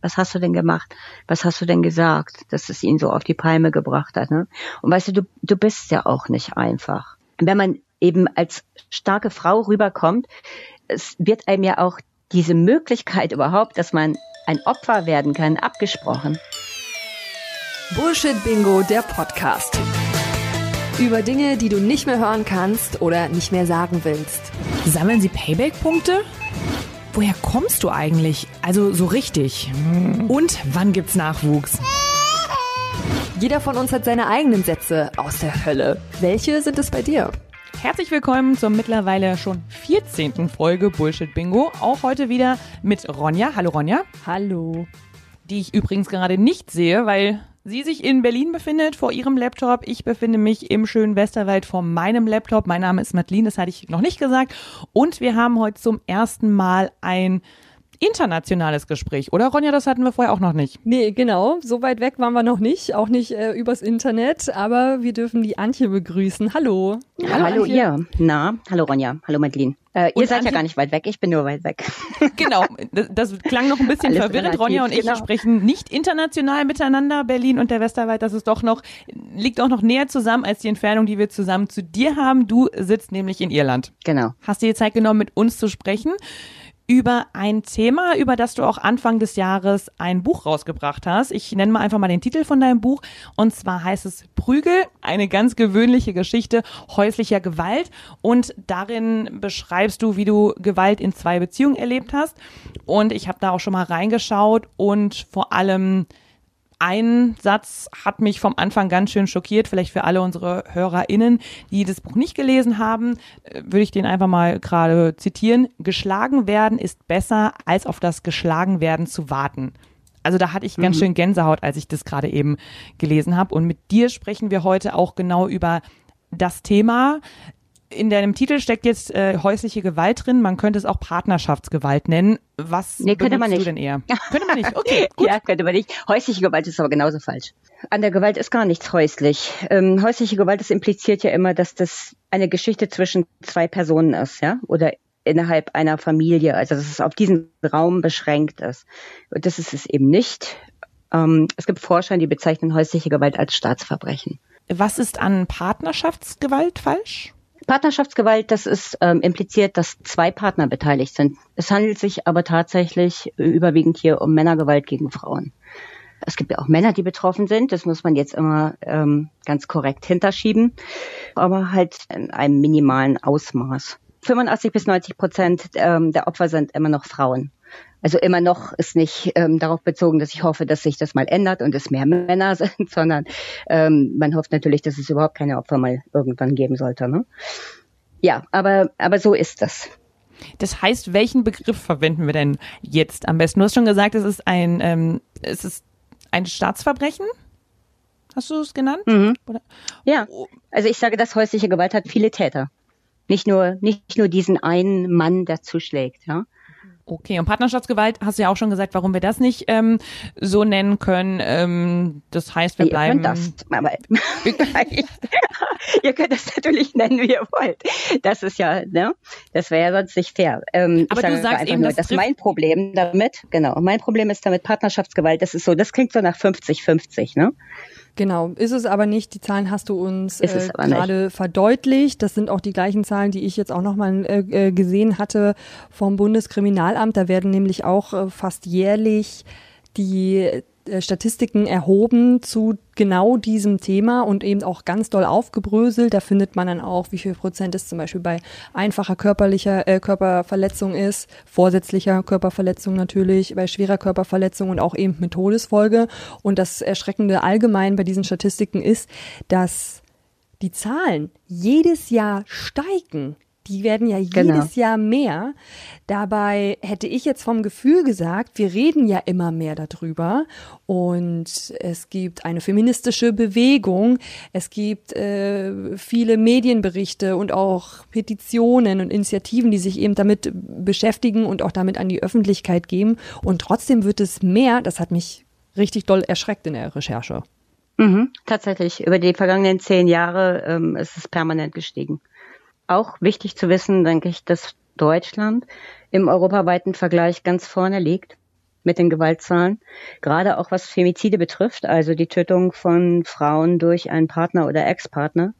was hast du denn gemacht? Was hast du denn gesagt, dass es ihn so auf die Palme gebracht hat? Ne? Und weißt du, du, du bist ja auch nicht einfach. Wenn man eben als starke Frau rüberkommt, es wird einem ja auch diese Möglichkeit überhaupt, dass man ein Opfer werden kann, abgesprochen. Bullshit Bingo, der Podcast. Über Dinge, die du nicht mehr hören kannst oder nicht mehr sagen willst. Sammeln Sie Payback-Punkte? Woher kommst du eigentlich? Also so richtig. Und wann gibt's Nachwuchs? Jeder von uns hat seine eigenen Sätze aus der Hölle. Welche sind es bei dir? Herzlich willkommen zur mittlerweile schon 14. Folge Bullshit Bingo. Auch heute wieder mit Ronja. Hallo Ronja. Hallo. Die ich übrigens gerade nicht sehe, weil sie sich in Berlin befindet vor ihrem Laptop. Ich befinde mich im schönen Westerwald vor meinem Laptop. Mein Name ist Madeline, das hatte ich noch nicht gesagt. Und wir haben heute zum ersten Mal ein internationales Gespräch, oder Ronja? Das hatten wir vorher auch noch nicht. Nee, genau. So weit weg waren wir noch nicht, auch nicht äh, übers Internet, aber wir dürfen die Antje begrüßen. Hallo. Hallo, hallo ihr. Na, hallo Ronja. Hallo Madeline. Äh, ihr seid Antje? ja gar nicht weit weg, ich bin nur weit weg. Genau, das, das klang noch ein bisschen Alles verwirrend. Relativ, Ronja und ich genau. sprechen nicht international miteinander, Berlin und der Westerwald. Das ist doch noch, liegt auch noch näher zusammen als die Entfernung, die wir zusammen zu dir haben. Du sitzt nämlich in Irland. Genau. Hast dir Zeit genommen, mit uns zu sprechen über ein Thema, über das du auch Anfang des Jahres ein Buch rausgebracht hast. Ich nenne mal einfach mal den Titel von deinem Buch. Und zwar heißt es Prügel, eine ganz gewöhnliche Geschichte häuslicher Gewalt. Und darin beschreibst du, wie du Gewalt in zwei Beziehungen erlebt hast. Und ich habe da auch schon mal reingeschaut und vor allem ein Satz hat mich vom Anfang ganz schön schockiert, vielleicht für alle unsere HörerInnen, die das Buch nicht gelesen haben, äh, würde ich den einfach mal gerade zitieren. Geschlagen werden ist besser, als auf das Geschlagen zu warten. Also da hatte ich ganz mhm. schön Gänsehaut, als ich das gerade eben gelesen habe. Und mit dir sprechen wir heute auch genau über das Thema in deinem Titel steckt jetzt äh, häusliche Gewalt drin. Man könnte es auch Partnerschaftsgewalt nennen. Was nee, könnte man nicht. du denn eher? könnte man nicht. Okay, gut. ja, könnte man nicht. Häusliche Gewalt ist aber genauso falsch. An der Gewalt ist gar nichts häuslich. Ähm, häusliche Gewalt, das impliziert ja immer, dass das eine Geschichte zwischen zwei Personen ist, ja, oder innerhalb einer Familie. Also dass es auf diesen Raum beschränkt ist. Und das ist es eben nicht. Ähm, es gibt Forscher, die bezeichnen häusliche Gewalt als Staatsverbrechen. Was ist an Partnerschaftsgewalt falsch? Partnerschaftsgewalt, das ist ähm, impliziert, dass zwei Partner beteiligt sind. Es handelt sich aber tatsächlich überwiegend hier um Männergewalt gegen Frauen. Es gibt ja auch Männer, die betroffen sind. Das muss man jetzt immer ähm, ganz korrekt hinterschieben, aber halt in einem minimalen Ausmaß. 85 bis 90 Prozent ähm, der Opfer sind immer noch Frauen. Also immer noch ist nicht ähm, darauf bezogen, dass ich hoffe, dass sich das mal ändert und es mehr Männer sind, sondern ähm, man hofft natürlich, dass es überhaupt keine Opfer mal irgendwann geben sollte. Ne? Ja, aber, aber so ist das. Das heißt, welchen Begriff verwenden wir denn jetzt am besten? Du hast schon gesagt, es ist ein, ähm, es ist ein Staatsverbrechen. Hast du es genannt? Mhm. Ja, also ich sage, dass häusliche Gewalt hat viele Täter. Nicht nur, nicht nur diesen einen Mann, der zuschlägt, ja. Okay, und Partnerschaftsgewalt hast du ja auch schon gesagt, warum wir das nicht ähm, so nennen können. Ähm, das heißt, wir bleiben. Ihr könnt das, aber ihr könnt das natürlich nennen, wie ihr wollt. Das ist ja, ne? Das wäre ja sonst nicht fair. Ähm, aber du sagst eben, nur, das dass mein Problem damit, genau, mein Problem ist damit Partnerschaftsgewalt. Das ist so, das klingt so nach 50-50, ne? Genau, ist es aber nicht. Die Zahlen hast du uns äh, gerade verdeutlicht. Das sind auch die gleichen Zahlen, die ich jetzt auch nochmal äh, äh, gesehen hatte vom Bundeskriminalamt. Da werden nämlich auch äh, fast jährlich die äh, Statistiken erhoben zu genau diesem Thema und eben auch ganz doll aufgebröselt. Da findet man dann auch, wie viel Prozent es zum Beispiel bei einfacher körperlicher äh, Körperverletzung ist, vorsätzlicher Körperverletzung natürlich, bei schwerer Körperverletzung und auch eben mit Todesfolge. Und das Erschreckende allgemein bei diesen Statistiken ist, dass die Zahlen jedes Jahr steigen. Die werden ja genau. jedes Jahr mehr. Dabei hätte ich jetzt vom Gefühl gesagt, wir reden ja immer mehr darüber und es gibt eine feministische Bewegung, es gibt äh, viele Medienberichte und auch Petitionen und Initiativen, die sich eben damit beschäftigen und auch damit an die Öffentlichkeit geben. Und trotzdem wird es mehr. Das hat mich richtig doll erschreckt in der Recherche. Mhm, tatsächlich. Über die vergangenen zehn Jahre ähm, ist es permanent gestiegen auch wichtig zu wissen, denke ich, dass Deutschland im europaweiten Vergleich ganz vorne liegt. mit den Gewaltzahlen. Gerade auch was Femizide betrifft, also die Tötung von Frauen durch einen Partner oder Ex-Partner,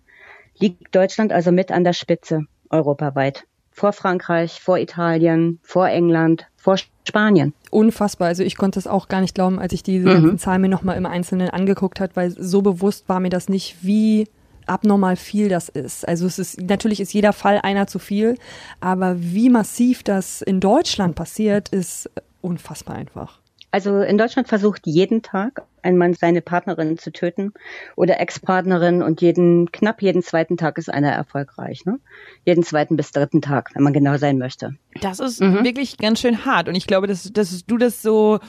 liegt Deutschland also mit an der Spitze europaweit. Vor Frankreich, vor Italien, vor England, vor Spanien. Unfassbar. Also ich konnte es auch gar nicht glauben, als ich diese mhm. ganzen Zahlen mir nochmal im Einzelnen angeguckt hat, weil so bewusst war mir das nicht, wie abnormal viel das ist. Also es ist natürlich ist jeder Fall einer zu viel, aber wie massiv das in Deutschland passiert, ist unfassbar einfach. Also in Deutschland versucht jeden Tag ein Mann seine Partnerin zu töten oder Ex-Partnerin und jeden, knapp jeden zweiten Tag ist einer erfolgreich. Ne? Jeden zweiten bis dritten Tag, wenn man genau sein möchte. Das ist mhm. wirklich ganz schön hart und ich glaube, dass, dass du das so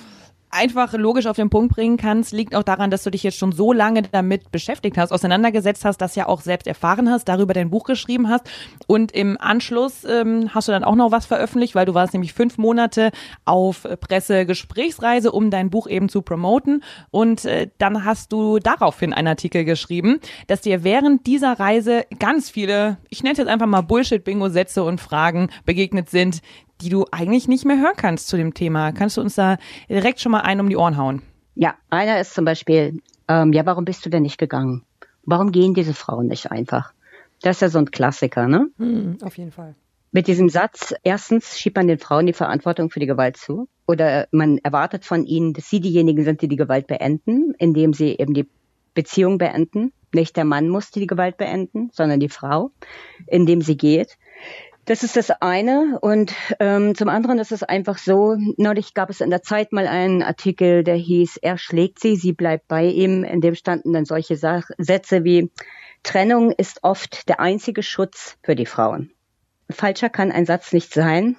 einfach logisch auf den Punkt bringen kannst, liegt auch daran, dass du dich jetzt schon so lange damit beschäftigt hast, auseinandergesetzt hast, das ja auch selbst erfahren hast, darüber dein Buch geschrieben hast und im Anschluss ähm, hast du dann auch noch was veröffentlicht, weil du warst nämlich fünf Monate auf Pressegesprächsreise, um dein Buch eben zu promoten und äh, dann hast du daraufhin einen Artikel geschrieben, dass dir während dieser Reise ganz viele, ich nenne es jetzt einfach mal Bullshit-Bingo-Sätze und Fragen begegnet sind, die du eigentlich nicht mehr hören kannst zu dem Thema. Kannst du uns da direkt schon mal einen um die Ohren hauen? Ja, einer ist zum Beispiel, ähm, ja, warum bist du denn nicht gegangen? Warum gehen diese Frauen nicht einfach? Das ist ja so ein Klassiker, ne? Hm, auf jeden Fall. Mit diesem Satz, erstens schiebt man den Frauen die Verantwortung für die Gewalt zu oder man erwartet von ihnen, dass sie diejenigen sind, die die Gewalt beenden, indem sie eben die Beziehung beenden. Nicht der Mann muss die Gewalt beenden, sondern die Frau, indem sie geht. Das ist das eine. Und ähm, zum anderen ist es einfach so, neulich gab es in der Zeit mal einen Artikel, der hieß, er schlägt sie, sie bleibt bei ihm. In dem standen dann solche Sach Sätze wie, Trennung ist oft der einzige Schutz für die Frauen. Falscher kann ein Satz nicht sein,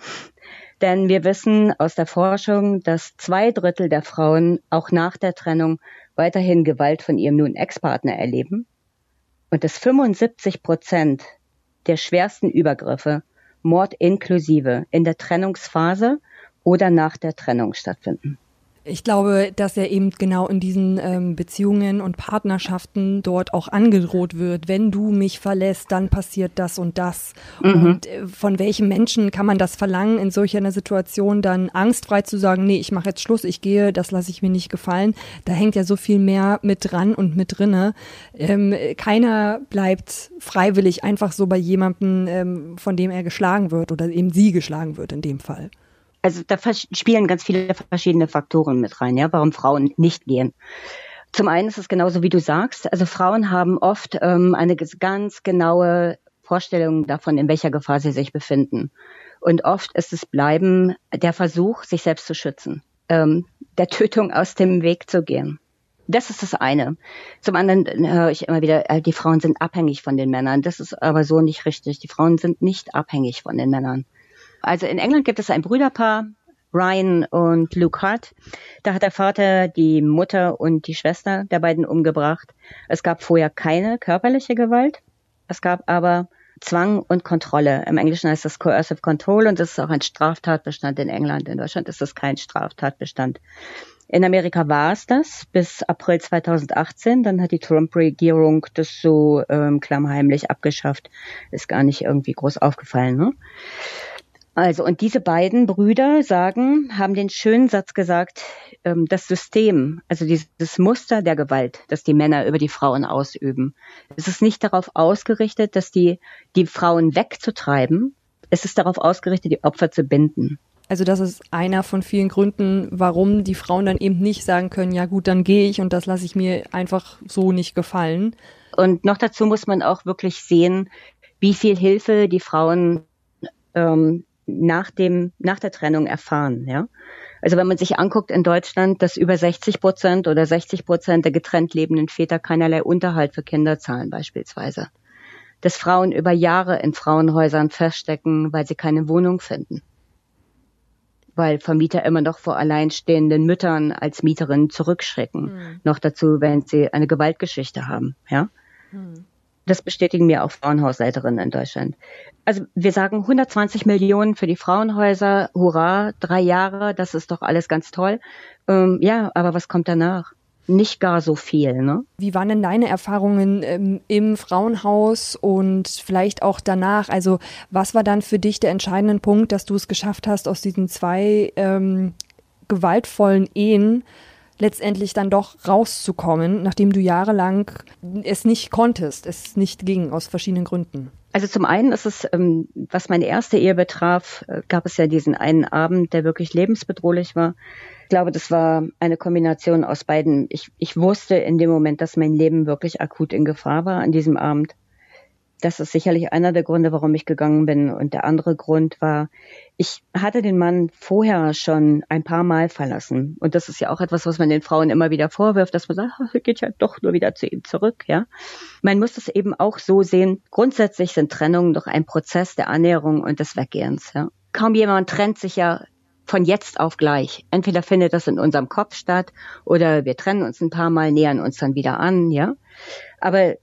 denn wir wissen aus der Forschung, dass zwei Drittel der Frauen auch nach der Trennung weiterhin Gewalt von ihrem nun Ex-Partner erleben und dass 75 Prozent der schwersten Übergriffe Mord inklusive in der Trennungsphase oder nach der Trennung stattfinden. Ich glaube, dass er eben genau in diesen ähm, Beziehungen und Partnerschaften dort auch angedroht wird. Wenn du mich verlässt, dann passiert das und das. Mhm. Und äh, von welchem Menschen kann man das verlangen, in solch einer Situation dann angstfrei zu sagen, nee, ich mache jetzt Schluss, ich gehe, das lasse ich mir nicht gefallen. Da hängt ja so viel mehr mit dran und mit drinne. Ähm, keiner bleibt freiwillig einfach so bei jemandem, ähm, von dem er geschlagen wird oder eben sie geschlagen wird in dem Fall also da spielen ganz viele verschiedene Faktoren mit rein, ja, warum Frauen nicht gehen. Zum einen ist es genauso, wie du sagst. Also Frauen haben oft ähm, eine ganz genaue Vorstellung davon, in welcher Gefahr sie sich befinden. Und oft ist es Bleiben der Versuch, sich selbst zu schützen, ähm, der Tötung aus dem Weg zu gehen. Das ist das eine. Zum anderen höre ich immer wieder, äh, die Frauen sind abhängig von den Männern. Das ist aber so nicht richtig. Die Frauen sind nicht abhängig von den Männern. Also in England gibt es ein Brüderpaar, Ryan und Luke Hart. Da hat der Vater die Mutter und die Schwester der beiden umgebracht. Es gab vorher keine körperliche Gewalt. Es gab aber Zwang und Kontrolle. Im Englischen heißt das Coercive Control und das ist auch ein Straftatbestand in England. In Deutschland ist das kein Straftatbestand. In Amerika war es das bis April 2018. Dann hat die Trump-Regierung das so ähm, klammheimlich abgeschafft. Ist gar nicht irgendwie groß aufgefallen. Ne? Also, und diese beiden Brüder sagen, haben den schönen Satz gesagt, ähm, das System, also dieses Muster der Gewalt, das die Männer über die Frauen ausüben, es ist nicht darauf ausgerichtet, dass die, die Frauen wegzutreiben, es ist darauf ausgerichtet, die Opfer zu binden. Also das ist einer von vielen Gründen, warum die Frauen dann eben nicht sagen können, ja gut, dann gehe ich und das lasse ich mir einfach so nicht gefallen. Und noch dazu muss man auch wirklich sehen, wie viel Hilfe die Frauen ähm, nach dem, nach der Trennung erfahren, ja. Also wenn man sich anguckt in Deutschland, dass über 60 Prozent oder 60 Prozent der getrennt lebenden Väter keinerlei Unterhalt für Kinder zahlen beispielsweise. Dass Frauen über Jahre in Frauenhäusern feststecken, weil sie keine Wohnung finden. Weil Vermieter immer noch vor alleinstehenden Müttern als Mieterinnen zurückschrecken. Mhm. Noch dazu, wenn sie eine Gewaltgeschichte haben, ja. Mhm. Das bestätigen mir auch Frauenhausleiterinnen in Deutschland. Also wir sagen 120 Millionen für die Frauenhäuser, hurra, drei Jahre, das ist doch alles ganz toll. Ähm, ja, aber was kommt danach? Nicht gar so viel, ne? Wie waren denn deine Erfahrungen ähm, im Frauenhaus und vielleicht auch danach? Also was war dann für dich der entscheidende Punkt, dass du es geschafft hast, aus diesen zwei ähm, gewaltvollen Ehen letztendlich dann doch rauszukommen, nachdem du jahrelang es nicht konntest, es nicht ging, aus verschiedenen Gründen? Also zum einen ist es, ähm, was meine erste Ehe betraf, äh, gab es ja diesen einen Abend, der wirklich lebensbedrohlich war. Ich glaube, das war eine Kombination aus beiden. Ich, ich wusste in dem Moment, dass mein Leben wirklich akut in Gefahr war an diesem Abend das ist sicherlich einer der Gründe, warum ich gegangen bin. Und der andere Grund war, ich hatte den Mann vorher schon ein paar Mal verlassen. Und das ist ja auch etwas, was man den Frauen immer wieder vorwirft, dass man sagt, ach, geht ja doch nur wieder zu ihm zurück, ja. Man muss das eben auch so sehen. Grundsätzlich sind Trennungen doch ein Prozess der Annäherung und des Weggehens, ja. Kaum jemand trennt sich ja von jetzt auf gleich. Entweder findet das in unserem Kopf statt oder wir trennen uns ein paar Mal, nähern uns dann wieder an, ja. Aber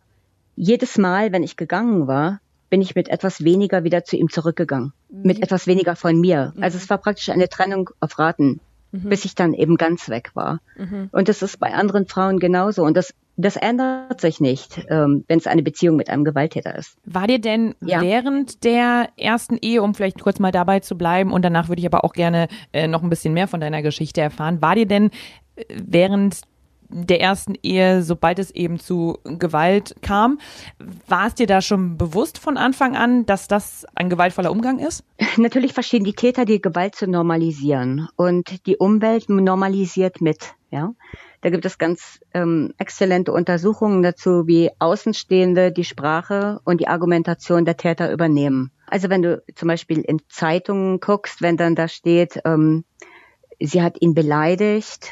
jedes Mal, wenn ich gegangen war, bin ich mit etwas weniger wieder zu ihm zurückgegangen. Mhm. Mit etwas weniger von mir. Mhm. Also es war praktisch eine Trennung auf Raten, mhm. bis ich dann eben ganz weg war. Mhm. Und das ist bei anderen Frauen genauso. Und das, das ändert sich nicht, ähm, wenn es eine Beziehung mit einem Gewalttäter ist. War dir denn ja. während der ersten Ehe, um vielleicht kurz mal dabei zu bleiben, und danach würde ich aber auch gerne äh, noch ein bisschen mehr von deiner Geschichte erfahren, war dir denn äh, während der ersten Ehe, sobald es eben zu Gewalt kam. War es dir da schon bewusst von Anfang an, dass das ein gewaltvoller Umgang ist? Natürlich verstehen die Täter die Gewalt zu normalisieren und die Umwelt normalisiert mit. Ja, da gibt es ganz ähm, exzellente Untersuchungen dazu, wie Außenstehende die Sprache und die Argumentation der Täter übernehmen. Also wenn du zum Beispiel in Zeitungen guckst, wenn dann da steht, ähm, sie hat ihn beleidigt,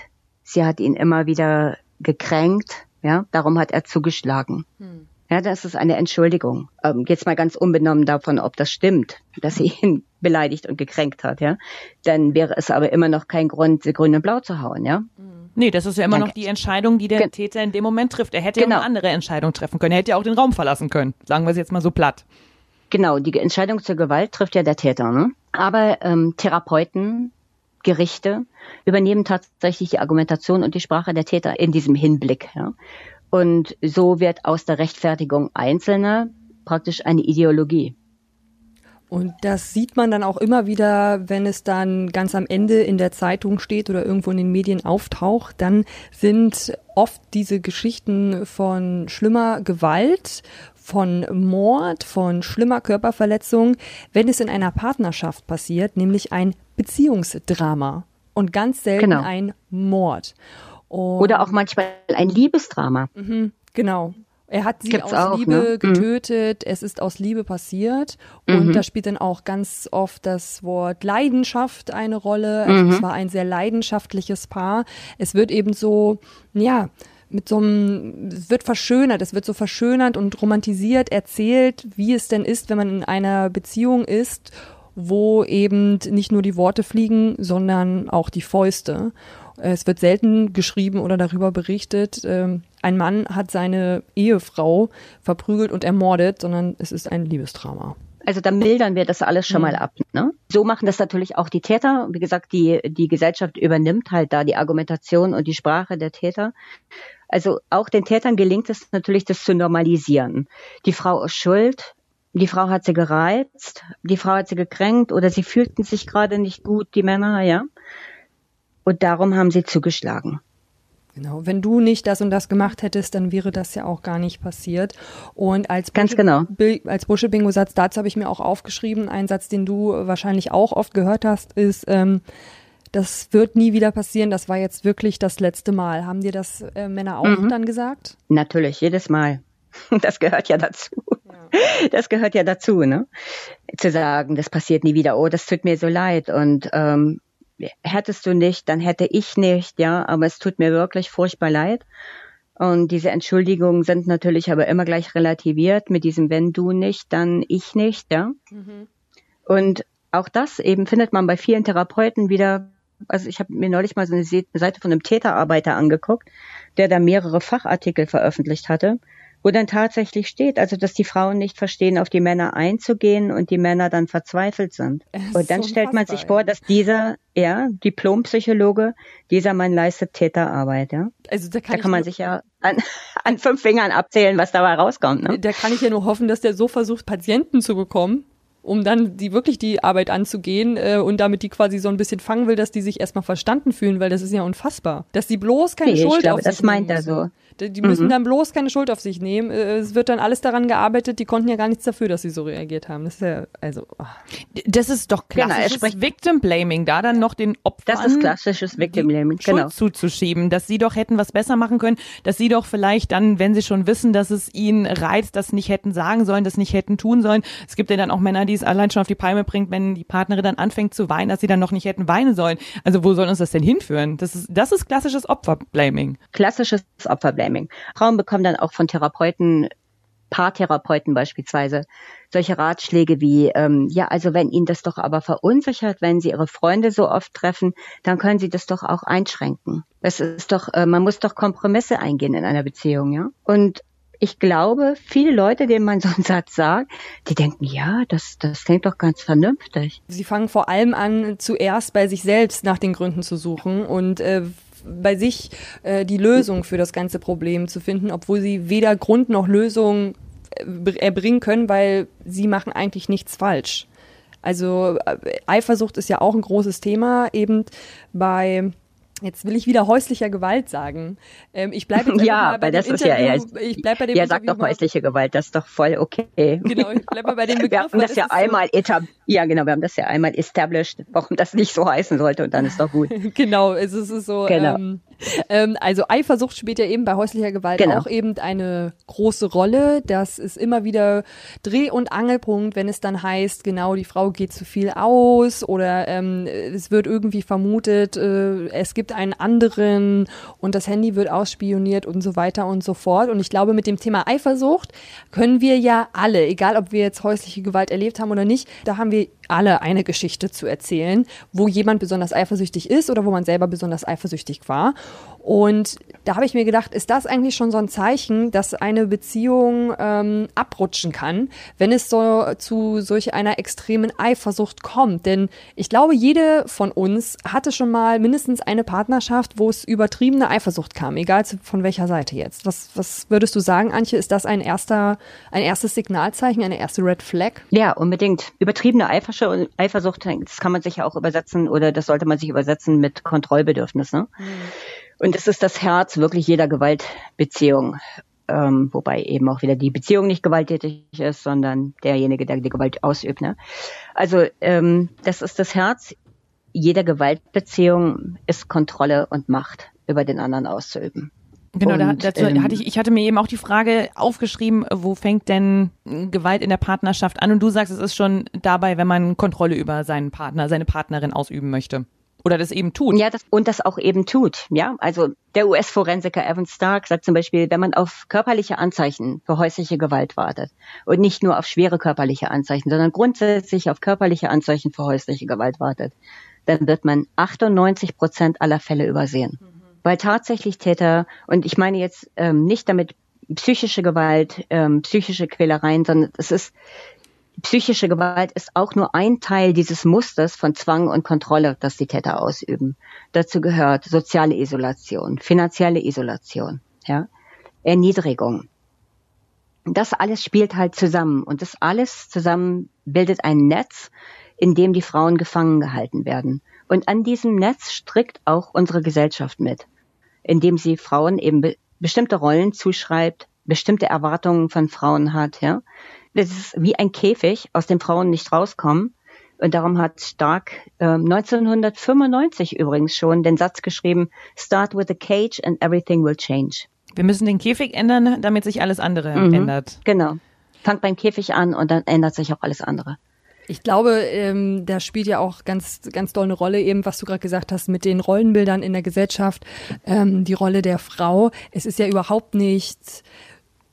Sie hat ihn immer wieder gekränkt, ja, darum hat er zugeschlagen. Hm. Ja, das ist eine Entschuldigung. Ähm, jetzt mal ganz unbenommen davon, ob das stimmt, dass sie ihn beleidigt und gekränkt hat, ja. Dann wäre es aber immer noch kein Grund, sie grün und blau zu hauen, ja. Hm. Nee, das ist ja immer Danke. noch die Entscheidung, die der Ge Täter in dem Moment trifft. Er hätte genau. ja eine andere Entscheidung treffen können. Er hätte ja auch den Raum verlassen können. Sagen wir es jetzt mal so platt. Genau, die Entscheidung zur Gewalt trifft ja der Täter. Ne? Aber ähm, Therapeuten Gerichte übernehmen tatsächlich die Argumentation und die Sprache der Täter in diesem Hinblick. Ja. Und so wird aus der Rechtfertigung Einzelner praktisch eine Ideologie. Und das sieht man dann auch immer wieder, wenn es dann ganz am Ende in der Zeitung steht oder irgendwo in den Medien auftaucht, dann sind oft diese Geschichten von schlimmer Gewalt, von Mord, von schlimmer Körperverletzung, wenn es in einer Partnerschaft passiert, nämlich ein Beziehungsdrama und ganz selten genau. ein Mord. Und Oder auch manchmal ein Liebesdrama. Mhm, genau. Er hat sie Gibt's aus auch, Liebe ne? Mhm. getötet, mhm. es ist aus Liebe passiert. Und mhm. da spielt dann auch ganz oft das Wort Leidenschaft eine Rolle. Also mhm. Es war ein sehr leidenschaftliches Paar. Es wird eben so, ja, mit so einem, es wird verschönert, es wird so verschönert und romantisiert erzählt, wie es denn ist, wenn man in einer Beziehung ist wo eben nicht nur die Worte fliegen, sondern auch die Fäuste. Es wird selten geschrieben oder darüber berichtet, ähm, ein Mann hat seine Ehefrau verprügelt und ermordet, sondern es ist ein Liebesdrama. Also da mildern wir das alles schon mhm. mal ab. Ne? So machen das natürlich auch die Täter. Wie gesagt, die, die Gesellschaft übernimmt halt da die Argumentation und die Sprache der Täter. Also auch den Tätern gelingt es natürlich, das zu normalisieren. Die Frau ist schuld, die Frau hat sie gereizt, die Frau hat sie gekränkt oder sie fühlten sich gerade nicht gut, die Männer, ja. Und darum haben sie zugeschlagen. Genau, wenn du nicht das und das gemacht hättest, dann wäre das ja auch gar nicht passiert. Und als Ganz genau. als Bursche-Bingo-Satz dazu habe ich mir auch aufgeschrieben, ein Satz, den du wahrscheinlich auch oft gehört hast, ist, ähm, das wird nie wieder passieren, das war jetzt wirklich das letzte Mal. Haben dir das äh, Männer auch mhm. dann gesagt? Natürlich, jedes Mal. Das gehört ja dazu. Das gehört ja dazu, ne? Zu sagen, das passiert nie wieder. Oh, das tut mir so leid. Und ähm, hättest du nicht, dann hätte ich nicht, ja. Aber es tut mir wirklich furchtbar leid. Und diese Entschuldigungen sind natürlich aber immer gleich relativiert mit diesem wenn du nicht, dann ich nicht, ja. Mhm. Und auch das eben findet man bei vielen Therapeuten wieder. Also ich habe mir neulich mal so eine Seite von einem Täterarbeiter angeguckt, der da mehrere Fachartikel veröffentlicht hatte wo dann tatsächlich steht, also dass die Frauen nicht verstehen, auf die Männer einzugehen und die Männer dann verzweifelt sind. Und dann so stellt man sich vor, dass dieser, ja, Diplompsychologe, dieser Mann leistet Täterarbeit, ja. Also da kann, da kann man sich ja an, an fünf Fingern abzählen, was dabei rauskommt. Ne? Da kann ich ja nur hoffen, dass der so versucht, Patienten zu bekommen um dann die wirklich die Arbeit anzugehen äh, und damit die quasi so ein bisschen fangen will, dass die sich erstmal verstanden fühlen, weil das ist ja unfassbar. Dass die bloß keine nee, Schuld glaube, auf sich das meint er so. Die müssen mhm. dann bloß keine Schuld auf sich nehmen. Äh, es wird dann alles daran gearbeitet, die konnten ja gar nichts dafür, dass sie so reagiert haben. Das ist ja, also. Oh. Das ist doch genau, klassisches genau, Victim Blaming, da dann noch den Opfern das ist klassisches Victim Blaming, genau. Schuld zuzuschieben, dass sie doch hätten was besser machen können, dass sie doch vielleicht dann, wenn sie schon wissen, dass es ihnen reizt, das nicht hätten sagen sollen, das nicht hätten tun sollen. Es gibt ja dann auch Männer, die es allein schon auf die Palme bringt, wenn die Partnerin dann anfängt zu weinen, dass sie dann noch nicht hätten weinen sollen. Also wo soll uns das denn hinführen? Das ist, das ist klassisches Opferblaming. Klassisches Opferblaming. Frauen bekommen dann auch von Therapeuten Paartherapeuten beispielsweise solche Ratschläge wie, ähm, ja, also wenn Ihnen das doch aber verunsichert, wenn Sie Ihre Freunde so oft treffen, dann können Sie das doch auch einschränken. Das ist doch, äh, man muss doch Kompromisse eingehen in einer Beziehung, ja. Und ich glaube, viele Leute, denen man so einen Satz sagt, die denken, ja, das, das klingt doch ganz vernünftig. Sie fangen vor allem an, zuerst bei sich selbst nach den Gründen zu suchen und äh, bei sich äh, die Lösung für das ganze Problem zu finden, obwohl sie weder Grund noch Lösung äh, erbringen können, weil sie machen eigentlich nichts falsch. Also äh, Eifersucht ist ja auch ein großes Thema, eben bei Jetzt will ich wieder häuslicher Gewalt sagen. Ähm, ich bleibe jetzt ja, mal bei dem das Interview. Ist ja, ich bleib bei dem ja, sag doch häusliche Gewalt, das ist doch voll okay. Genau, ich bleibe bei dem Begriff. Wir haben das ja einmal so etab ja, genau, wir haben das ja einmal established, warum das nicht so heißen sollte und dann ist doch gut. genau, es ist so. Genau. Ähm, ähm, also Eifersucht spielt ja eben bei häuslicher Gewalt genau. auch eben eine große Rolle. Das ist immer wieder Dreh- und Angelpunkt, wenn es dann heißt, genau, die Frau geht zu viel aus oder ähm, es wird irgendwie vermutet, äh, es gibt einen anderen und das Handy wird ausspioniert und so weiter und so fort. Und ich glaube, mit dem Thema Eifersucht können wir ja alle, egal ob wir jetzt häusliche Gewalt erlebt haben oder nicht, da haben wir alle eine Geschichte zu erzählen, wo jemand besonders eifersüchtig ist oder wo man selber besonders eifersüchtig war. Und da habe ich mir gedacht, ist das eigentlich schon so ein Zeichen, dass eine Beziehung ähm, abrutschen kann, wenn es so zu solch einer extremen Eifersucht kommt? Denn ich glaube, jede von uns hatte schon mal mindestens eine Partnerschaft, wo es übertriebene Eifersucht kam, egal von welcher Seite jetzt. Was, was würdest du sagen, Antje? Ist das ein erster, ein erstes Signalzeichen, eine erste Red Flag? Ja, unbedingt. Übertriebene Eifersucht, Eifersucht, das kann man sich ja auch übersetzen oder das sollte man sich übersetzen mit Kontrollbedürfnis. Ne? Mhm. Und es ist das Herz wirklich jeder Gewaltbeziehung. Ähm, wobei eben auch wieder die Beziehung nicht gewalttätig ist, sondern derjenige, der die Gewalt ausübt. Ne? Also ähm, das ist das Herz jeder Gewaltbeziehung ist Kontrolle und Macht über den anderen auszuüben. Genau, und, da, dazu ähm, hatte ich, ich hatte mir eben auch die Frage aufgeschrieben, wo fängt denn Gewalt in der Partnerschaft an? Und du sagst, es ist schon dabei, wenn man Kontrolle über seinen Partner, seine Partnerin ausüben möchte oder das eben tut. Ja, das, und das auch eben tut. Ja, also der US-Forensiker Evan Stark sagt zum Beispiel, wenn man auf körperliche Anzeichen für häusliche Gewalt wartet und nicht nur auf schwere körperliche Anzeichen, sondern grundsätzlich auf körperliche Anzeichen für häusliche Gewalt wartet, dann wird man 98 Prozent aller Fälle übersehen. Mhm. Weil tatsächlich Täter, und ich meine jetzt ähm, nicht damit psychische Gewalt, ähm, psychische Quälereien, sondern es ist psychische Gewalt ist auch nur ein Teil dieses Musters von Zwang und Kontrolle, das die Täter ausüben. Dazu gehört soziale Isolation, finanzielle Isolation, ja, Erniedrigung. Das alles spielt halt zusammen und das alles zusammen bildet ein Netz, in dem die Frauen gefangen gehalten werden. Und an diesem Netz strickt auch unsere Gesellschaft mit, indem sie Frauen eben be bestimmte Rollen zuschreibt, bestimmte Erwartungen von Frauen hat, ja, das ist wie ein Käfig, aus dem Frauen nicht rauskommen. Und darum hat Stark äh, 1995 übrigens schon den Satz geschrieben, Start with a cage and everything will change. Wir müssen den Käfig ändern, damit sich alles andere mhm, ändert. Genau. Fangt beim Käfig an und dann ändert sich auch alles andere. Ich glaube, ähm, da spielt ja auch ganz, ganz doll eine Rolle eben, was du gerade gesagt hast, mit den Rollenbildern in der Gesellschaft, ähm, die Rolle der Frau. Es ist ja überhaupt nicht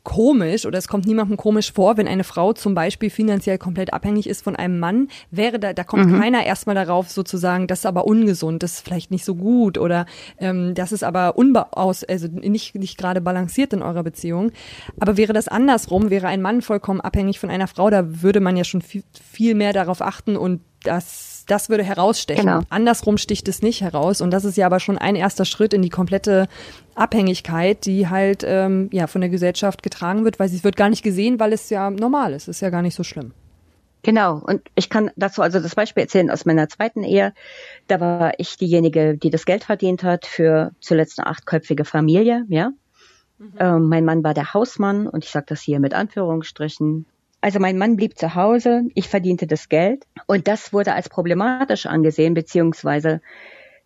komisch oder es kommt niemandem komisch vor, wenn eine Frau zum Beispiel finanziell komplett abhängig ist von einem Mann, wäre da, da kommt mhm. keiner erstmal darauf sozusagen, das ist aber ungesund, das ist vielleicht nicht so gut oder ähm, das ist aber unbaus, also nicht, nicht gerade balanciert in eurer Beziehung. Aber wäre das andersrum, wäre ein Mann vollkommen abhängig von einer Frau, da würde man ja schon viel, viel mehr darauf achten und das das, würde herausstechen. Genau. Andersrum sticht es nicht heraus. Und das ist ja aber schon ein erster Schritt in die komplette Abhängigkeit, die halt ähm, ja von der Gesellschaft getragen wird, weil sie wird gar nicht gesehen, weil es ja normal ist. Ist ja gar nicht so schlimm. Genau, und ich kann dazu also das Beispiel erzählen aus meiner zweiten Ehe. Da war ich diejenige, die das Geld verdient hat für zuletzt eine achtköpfige Familie, ja. Mhm. Ähm, mein Mann war der Hausmann und ich sage das hier mit Anführungsstrichen. Also mein Mann blieb zu Hause, ich verdiente das Geld und das wurde als problematisch angesehen, beziehungsweise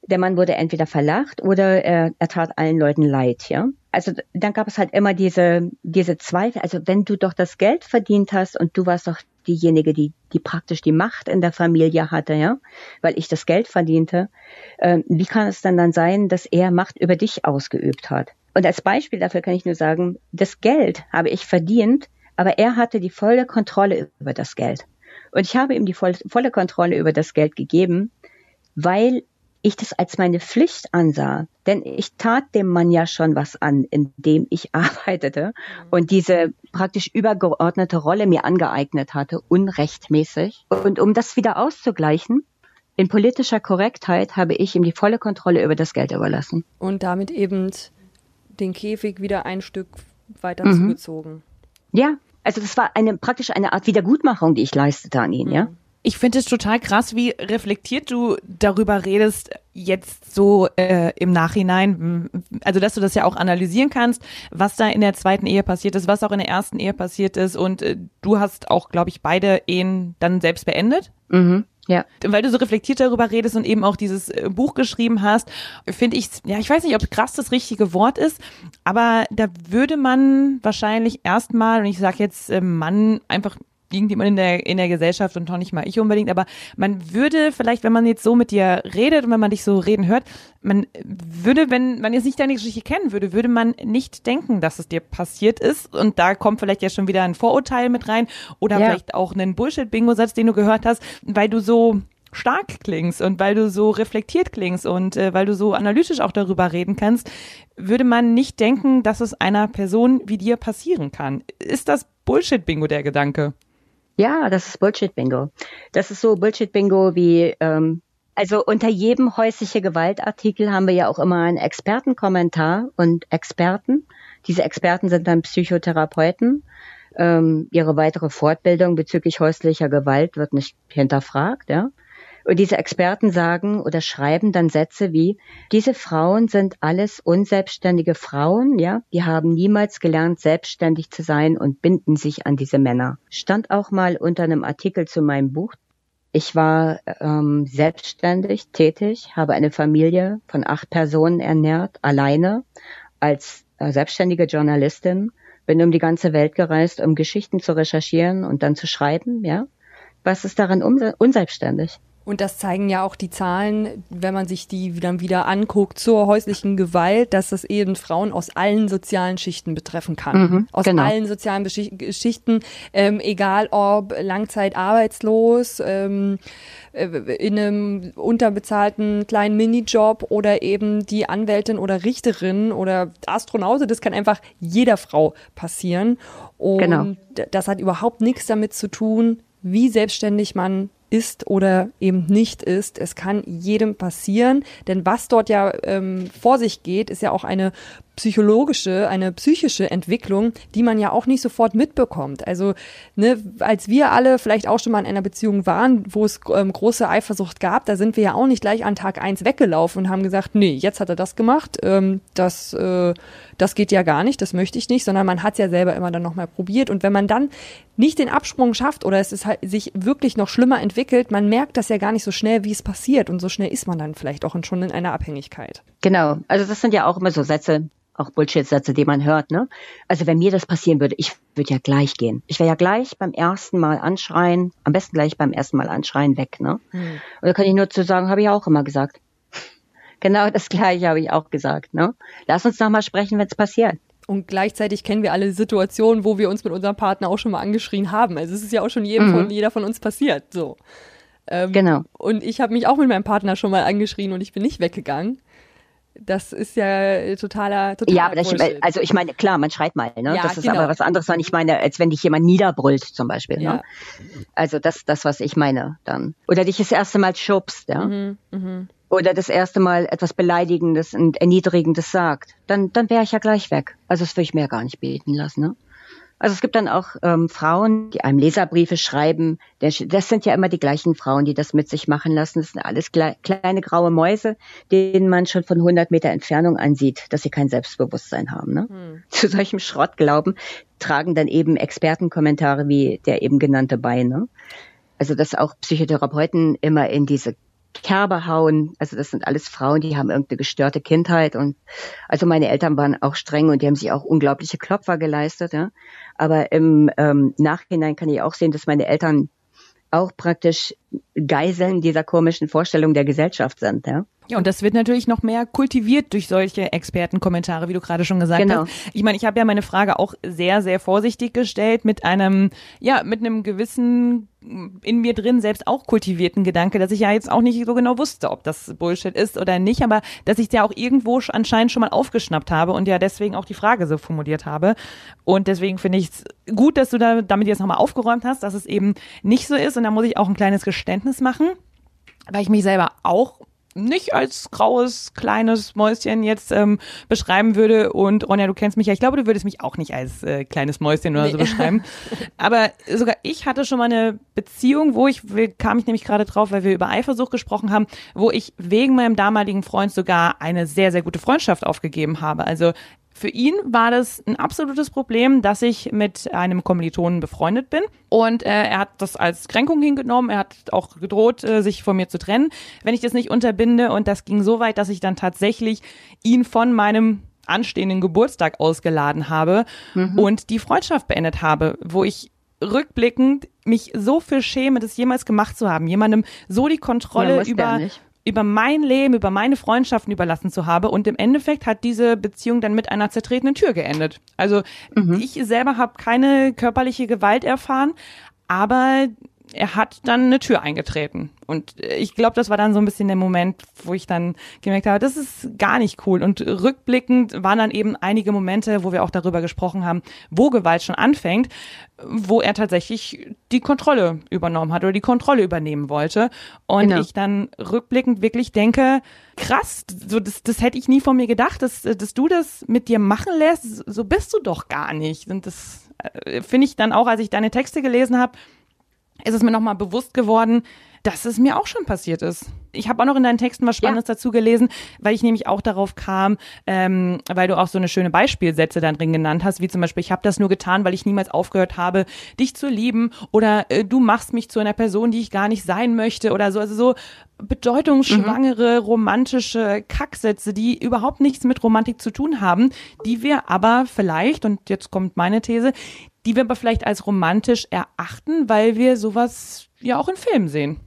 der Mann wurde entweder verlacht oder er, er tat allen Leuten leid, ja. Also dann gab es halt immer diese, diese Zweifel. Also wenn du doch das Geld verdient hast und du warst doch diejenige, die, die praktisch die Macht in der Familie hatte, ja, weil ich das Geld verdiente, äh, wie kann es dann dann sein, dass er Macht über dich ausgeübt hat? Und als Beispiel dafür kann ich nur sagen, das Geld habe ich verdient, aber er hatte die volle Kontrolle über das Geld. Und ich habe ihm die voll, volle Kontrolle über das Geld gegeben, weil ich das als meine Pflicht ansah. Denn ich tat dem Mann ja schon was an, indem ich arbeitete und diese praktisch übergeordnete Rolle mir angeeignet hatte, unrechtmäßig. Und um das wieder auszugleichen, in politischer Korrektheit habe ich ihm die volle Kontrolle über das Geld überlassen. Und damit eben den Käfig wieder ein Stück weiter mhm. zugezogen. Ja, also das war eine praktisch eine Art Wiedergutmachung, die ich leistete an ihn, mhm. ja. Ich finde es total krass, wie reflektiert du darüber redest, jetzt so äh, im Nachhinein. Also, dass du das ja auch analysieren kannst, was da in der zweiten Ehe passiert ist, was auch in der ersten Ehe passiert ist. Und äh, du hast auch, glaube ich, beide Ehen dann selbst beendet. Mhm. Ja. Weil du so reflektiert darüber redest und eben auch dieses äh, Buch geschrieben hast, finde ich, ja, ich weiß nicht, ob krass das richtige Wort ist, aber da würde man wahrscheinlich erstmal, und ich sage jetzt äh, Mann, einfach irgendjemand in der, in der Gesellschaft und auch nicht mal ich unbedingt, aber man würde vielleicht, wenn man jetzt so mit dir redet und wenn man dich so reden hört, man würde, wenn man jetzt nicht deine Geschichte kennen würde, würde man nicht denken, dass es dir passiert ist. Und da kommt vielleicht ja schon wieder ein Vorurteil mit rein oder ja. vielleicht auch einen Bullshit-Bingo-Satz, den du gehört hast, weil du so stark klingst und weil du so reflektiert klingst und äh, weil du so analytisch auch darüber reden kannst, würde man nicht denken, dass es einer Person wie dir passieren kann. Ist das Bullshit-Bingo der Gedanke? Ja, das ist Bullshit-Bingo. Das ist so Bullshit-Bingo wie, ähm, also unter jedem häusliche Gewaltartikel haben wir ja auch immer einen Expertenkommentar und Experten. Diese Experten sind dann Psychotherapeuten. Ähm, ihre weitere Fortbildung bezüglich häuslicher Gewalt wird nicht hinterfragt, ja. Und diese Experten sagen oder schreiben dann Sätze wie, diese Frauen sind alles unselbstständige Frauen, ja, die haben niemals gelernt, selbstständig zu sein und binden sich an diese Männer. Stand auch mal unter einem Artikel zu meinem Buch. Ich war ähm, selbstständig tätig, habe eine Familie von acht Personen ernährt, alleine, als äh, selbstständige Journalistin, bin um die ganze Welt gereist, um Geschichten zu recherchieren und dann zu schreiben, ja. Was ist daran unselbstständig? Und das zeigen ja auch die Zahlen, wenn man sich die dann wieder anguckt zur häuslichen Gewalt, dass das eben Frauen aus allen sozialen Schichten betreffen kann. Mhm, aus genau. allen sozialen Schichten, ähm, egal ob langzeitarbeitslos, ähm, äh, in einem unterbezahlten kleinen Minijob oder eben die Anwältin oder Richterin oder Astronaute, das kann einfach jeder Frau passieren. Und genau. das hat überhaupt nichts damit zu tun, wie selbstständig man ist oder eben nicht ist. Es kann jedem passieren, denn was dort ja ähm, vor sich geht, ist ja auch eine psychologische, eine psychische Entwicklung, die man ja auch nicht sofort mitbekommt. Also, ne, als wir alle vielleicht auch schon mal in einer Beziehung waren, wo es ähm, große Eifersucht gab, da sind wir ja auch nicht gleich an Tag eins weggelaufen und haben gesagt, nee, jetzt hat er das gemacht, ähm, das, äh, das geht ja gar nicht, das möchte ich nicht, sondern man hat es ja selber immer dann nochmal probiert. Und wenn man dann nicht den Absprung schafft oder es ist halt sich wirklich noch schlimmer entwickelt, man merkt das ja gar nicht so schnell, wie es passiert. Und so schnell ist man dann vielleicht auch schon in einer Abhängigkeit. Genau. Also das sind ja auch immer so Sätze, auch Bullshit-Sätze, die man hört, ne? Also wenn mir das passieren würde, ich würde ja gleich gehen. Ich wäre ja gleich beim ersten Mal anschreien, am besten gleich beim ersten Mal anschreien weg, ne? Hm. Und da kann ich nur zu sagen, habe ich auch immer gesagt. genau das gleiche habe ich auch gesagt, ne? Lass uns noch mal sprechen, wenn es passiert. Und gleichzeitig kennen wir alle Situationen, wo wir uns mit unserem Partner auch schon mal angeschrien haben. Also es ist ja auch schon jedem mhm. von, jeder von uns passiert, so. Ähm, genau. Und ich habe mich auch mit meinem Partner schon mal angeschrien und ich bin nicht weggegangen. Das ist ja totaler, totaler Ja, aber das, also ich meine, klar, man schreit mal, ne? Ja, das ist genau. aber was anderes, wenn ich meine, als wenn dich jemand niederbrüllt zum Beispiel. Ne? Ja. Ne? Also das, das, was ich meine dann. Oder dich das erste Mal schubst, ja. Mhm, mh. Oder das erste Mal etwas Beleidigendes und Erniedrigendes sagt, dann, dann wäre ich ja gleich weg. Also das würde ich mir ja gar nicht beten lassen, ne? Also es gibt dann auch ähm, Frauen, die einem Leserbriefe schreiben. Das sind ja immer die gleichen Frauen, die das mit sich machen lassen. Das sind alles kleine graue Mäuse, denen man schon von 100 Meter Entfernung ansieht, dass sie kein Selbstbewusstsein haben. Ne? Hm. Zu solchem Schrottglauben tragen dann eben Expertenkommentare wie der eben genannte bei. Ne? Also dass auch Psychotherapeuten immer in diese Kerbe hauen. Also das sind alles Frauen, die haben irgendeine gestörte Kindheit und also meine Eltern waren auch streng und die haben sich auch unglaubliche Klopfer geleistet. Ja. Aber im ähm, Nachhinein kann ich auch sehen, dass meine Eltern auch praktisch Geiseln dieser komischen Vorstellung der Gesellschaft sind. Ja. Ja, und das wird natürlich noch mehr kultiviert durch solche Expertenkommentare, wie du gerade schon gesagt genau. hast. Ich meine, ich habe ja meine Frage auch sehr, sehr vorsichtig gestellt mit einem, ja, mit einem gewissen in mir drin selbst auch kultivierten Gedanke, dass ich ja jetzt auch nicht so genau wusste, ob das Bullshit ist oder nicht, aber dass ich es ja auch irgendwo anscheinend schon mal aufgeschnappt habe und ja deswegen auch die Frage so formuliert habe. Und deswegen finde ich es gut, dass du da damit jetzt nochmal aufgeräumt hast, dass es eben nicht so ist. Und da muss ich auch ein kleines Geständnis machen, weil ich mich selber auch nicht als graues, kleines Mäuschen jetzt ähm, beschreiben würde. Und Ronja, du kennst mich ja, ich glaube, du würdest mich auch nicht als äh, kleines Mäuschen oder nee. so beschreiben. Aber sogar ich hatte schon mal eine Beziehung, wo ich, kam ich nämlich gerade drauf, weil wir über Eifersucht gesprochen haben, wo ich wegen meinem damaligen Freund sogar eine sehr, sehr gute Freundschaft aufgegeben habe. Also für ihn war das ein absolutes Problem, dass ich mit einem Kommilitonen befreundet bin. Und äh, er hat das als Kränkung hingenommen. Er hat auch gedroht, äh, sich von mir zu trennen, wenn ich das nicht unterbinde. Und das ging so weit, dass ich dann tatsächlich ihn von meinem anstehenden Geburtstag ausgeladen habe mhm. und die Freundschaft beendet habe, wo ich rückblickend mich so viel schäme, das jemals gemacht zu haben, jemandem so die Kontrolle über über mein Leben, über meine Freundschaften überlassen zu habe. Und im Endeffekt hat diese Beziehung dann mit einer zertretenen Tür geendet. Also mhm. ich selber habe keine körperliche Gewalt erfahren, aber er hat dann eine Tür eingetreten. Und ich glaube, das war dann so ein bisschen der Moment, wo ich dann gemerkt habe, das ist gar nicht cool. Und rückblickend waren dann eben einige Momente, wo wir auch darüber gesprochen haben, wo Gewalt schon anfängt, wo er tatsächlich die Kontrolle übernommen hat oder die Kontrolle übernehmen wollte. Und genau. ich dann rückblickend wirklich denke, krass, so das, das hätte ich nie von mir gedacht, dass, dass du das mit dir machen lässt. So bist du doch gar nicht. Und das äh, finde ich dann auch, als ich deine Texte gelesen habe, ist es mir nochmal bewusst geworden, dass es mir auch schon passiert ist. Ich habe auch noch in deinen Texten was Spannendes ja. dazu gelesen, weil ich nämlich auch darauf kam, ähm, weil du auch so eine schöne Beispielsätze dann drin genannt hast, wie zum Beispiel, ich habe das nur getan, weil ich niemals aufgehört habe, dich zu lieben oder äh, du machst mich zu einer Person, die ich gar nicht sein möchte oder so. Also so bedeutungsschwangere, mhm. romantische Kacksätze, die überhaupt nichts mit Romantik zu tun haben, die wir aber vielleicht, und jetzt kommt meine These, die wir aber vielleicht als romantisch erachten, weil wir sowas ja auch in Filmen sehen.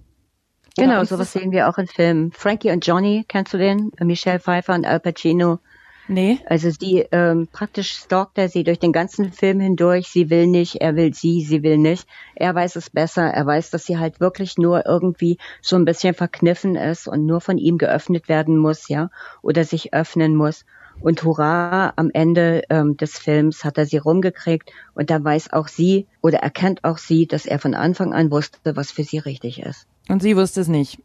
Oder genau, sowas sehen wir auch in Filmen. Frankie und Johnny, kennst du den? Michelle Pfeiffer und Al Pacino. Nee. Also sie ähm, praktisch stalkt er sie durch den ganzen Film hindurch. Sie will nicht, er will sie, sie will nicht. Er weiß es besser. Er weiß, dass sie halt wirklich nur irgendwie so ein bisschen verkniffen ist und nur von ihm geöffnet werden muss, ja, oder sich öffnen muss. Und hurra, am Ende ähm, des Films hat er sie rumgekriegt und da weiß auch sie oder erkennt auch sie, dass er von Anfang an wusste, was für sie richtig ist. Und sie wusste es nicht.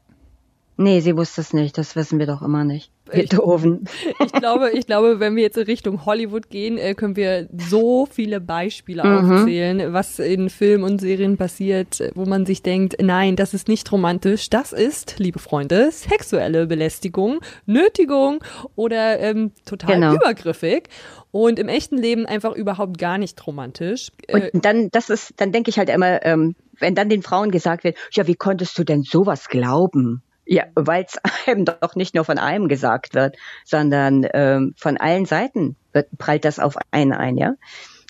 Nee, sie wusste es nicht. Das wissen wir doch immer nicht. Wir ich. Ich glaube, ich glaube, wenn wir jetzt in Richtung Hollywood gehen, äh, können wir so viele Beispiele mhm. aufzählen, was in Filmen und Serien passiert, wo man sich denkt, nein, das ist nicht romantisch. Das ist, liebe Freunde, sexuelle Belästigung, Nötigung oder ähm, total genau. übergriffig und im echten Leben einfach überhaupt gar nicht romantisch. Und äh, dann, das ist, dann denke ich halt immer, ähm, wenn dann den Frauen gesagt wird, ja, wie konntest du denn sowas glauben? Ja, weil es einem doch nicht nur von einem gesagt wird, sondern ähm, von allen Seiten wird, prallt das auf einen ein, ja,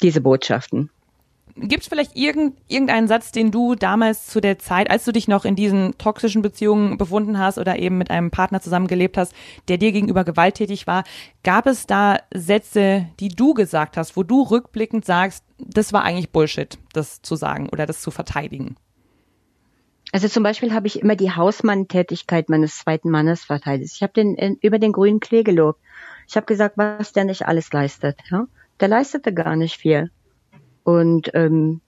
diese Botschaften. Gibt es vielleicht irgend, irgendeinen Satz, den du damals zu der Zeit, als du dich noch in diesen toxischen Beziehungen befunden hast oder eben mit einem Partner zusammengelebt hast, der dir gegenüber gewalttätig war, gab es da Sätze, die du gesagt hast, wo du rückblickend sagst, das war eigentlich Bullshit, das zu sagen oder das zu verteidigen? Also zum Beispiel habe ich immer die Hausmann-Tätigkeit meines zweiten Mannes verteidigt. Ich habe den über den grünen Klee gelobt. Ich habe gesagt, was der nicht alles leistet. Ja? Der leistete gar nicht viel. Und ähm,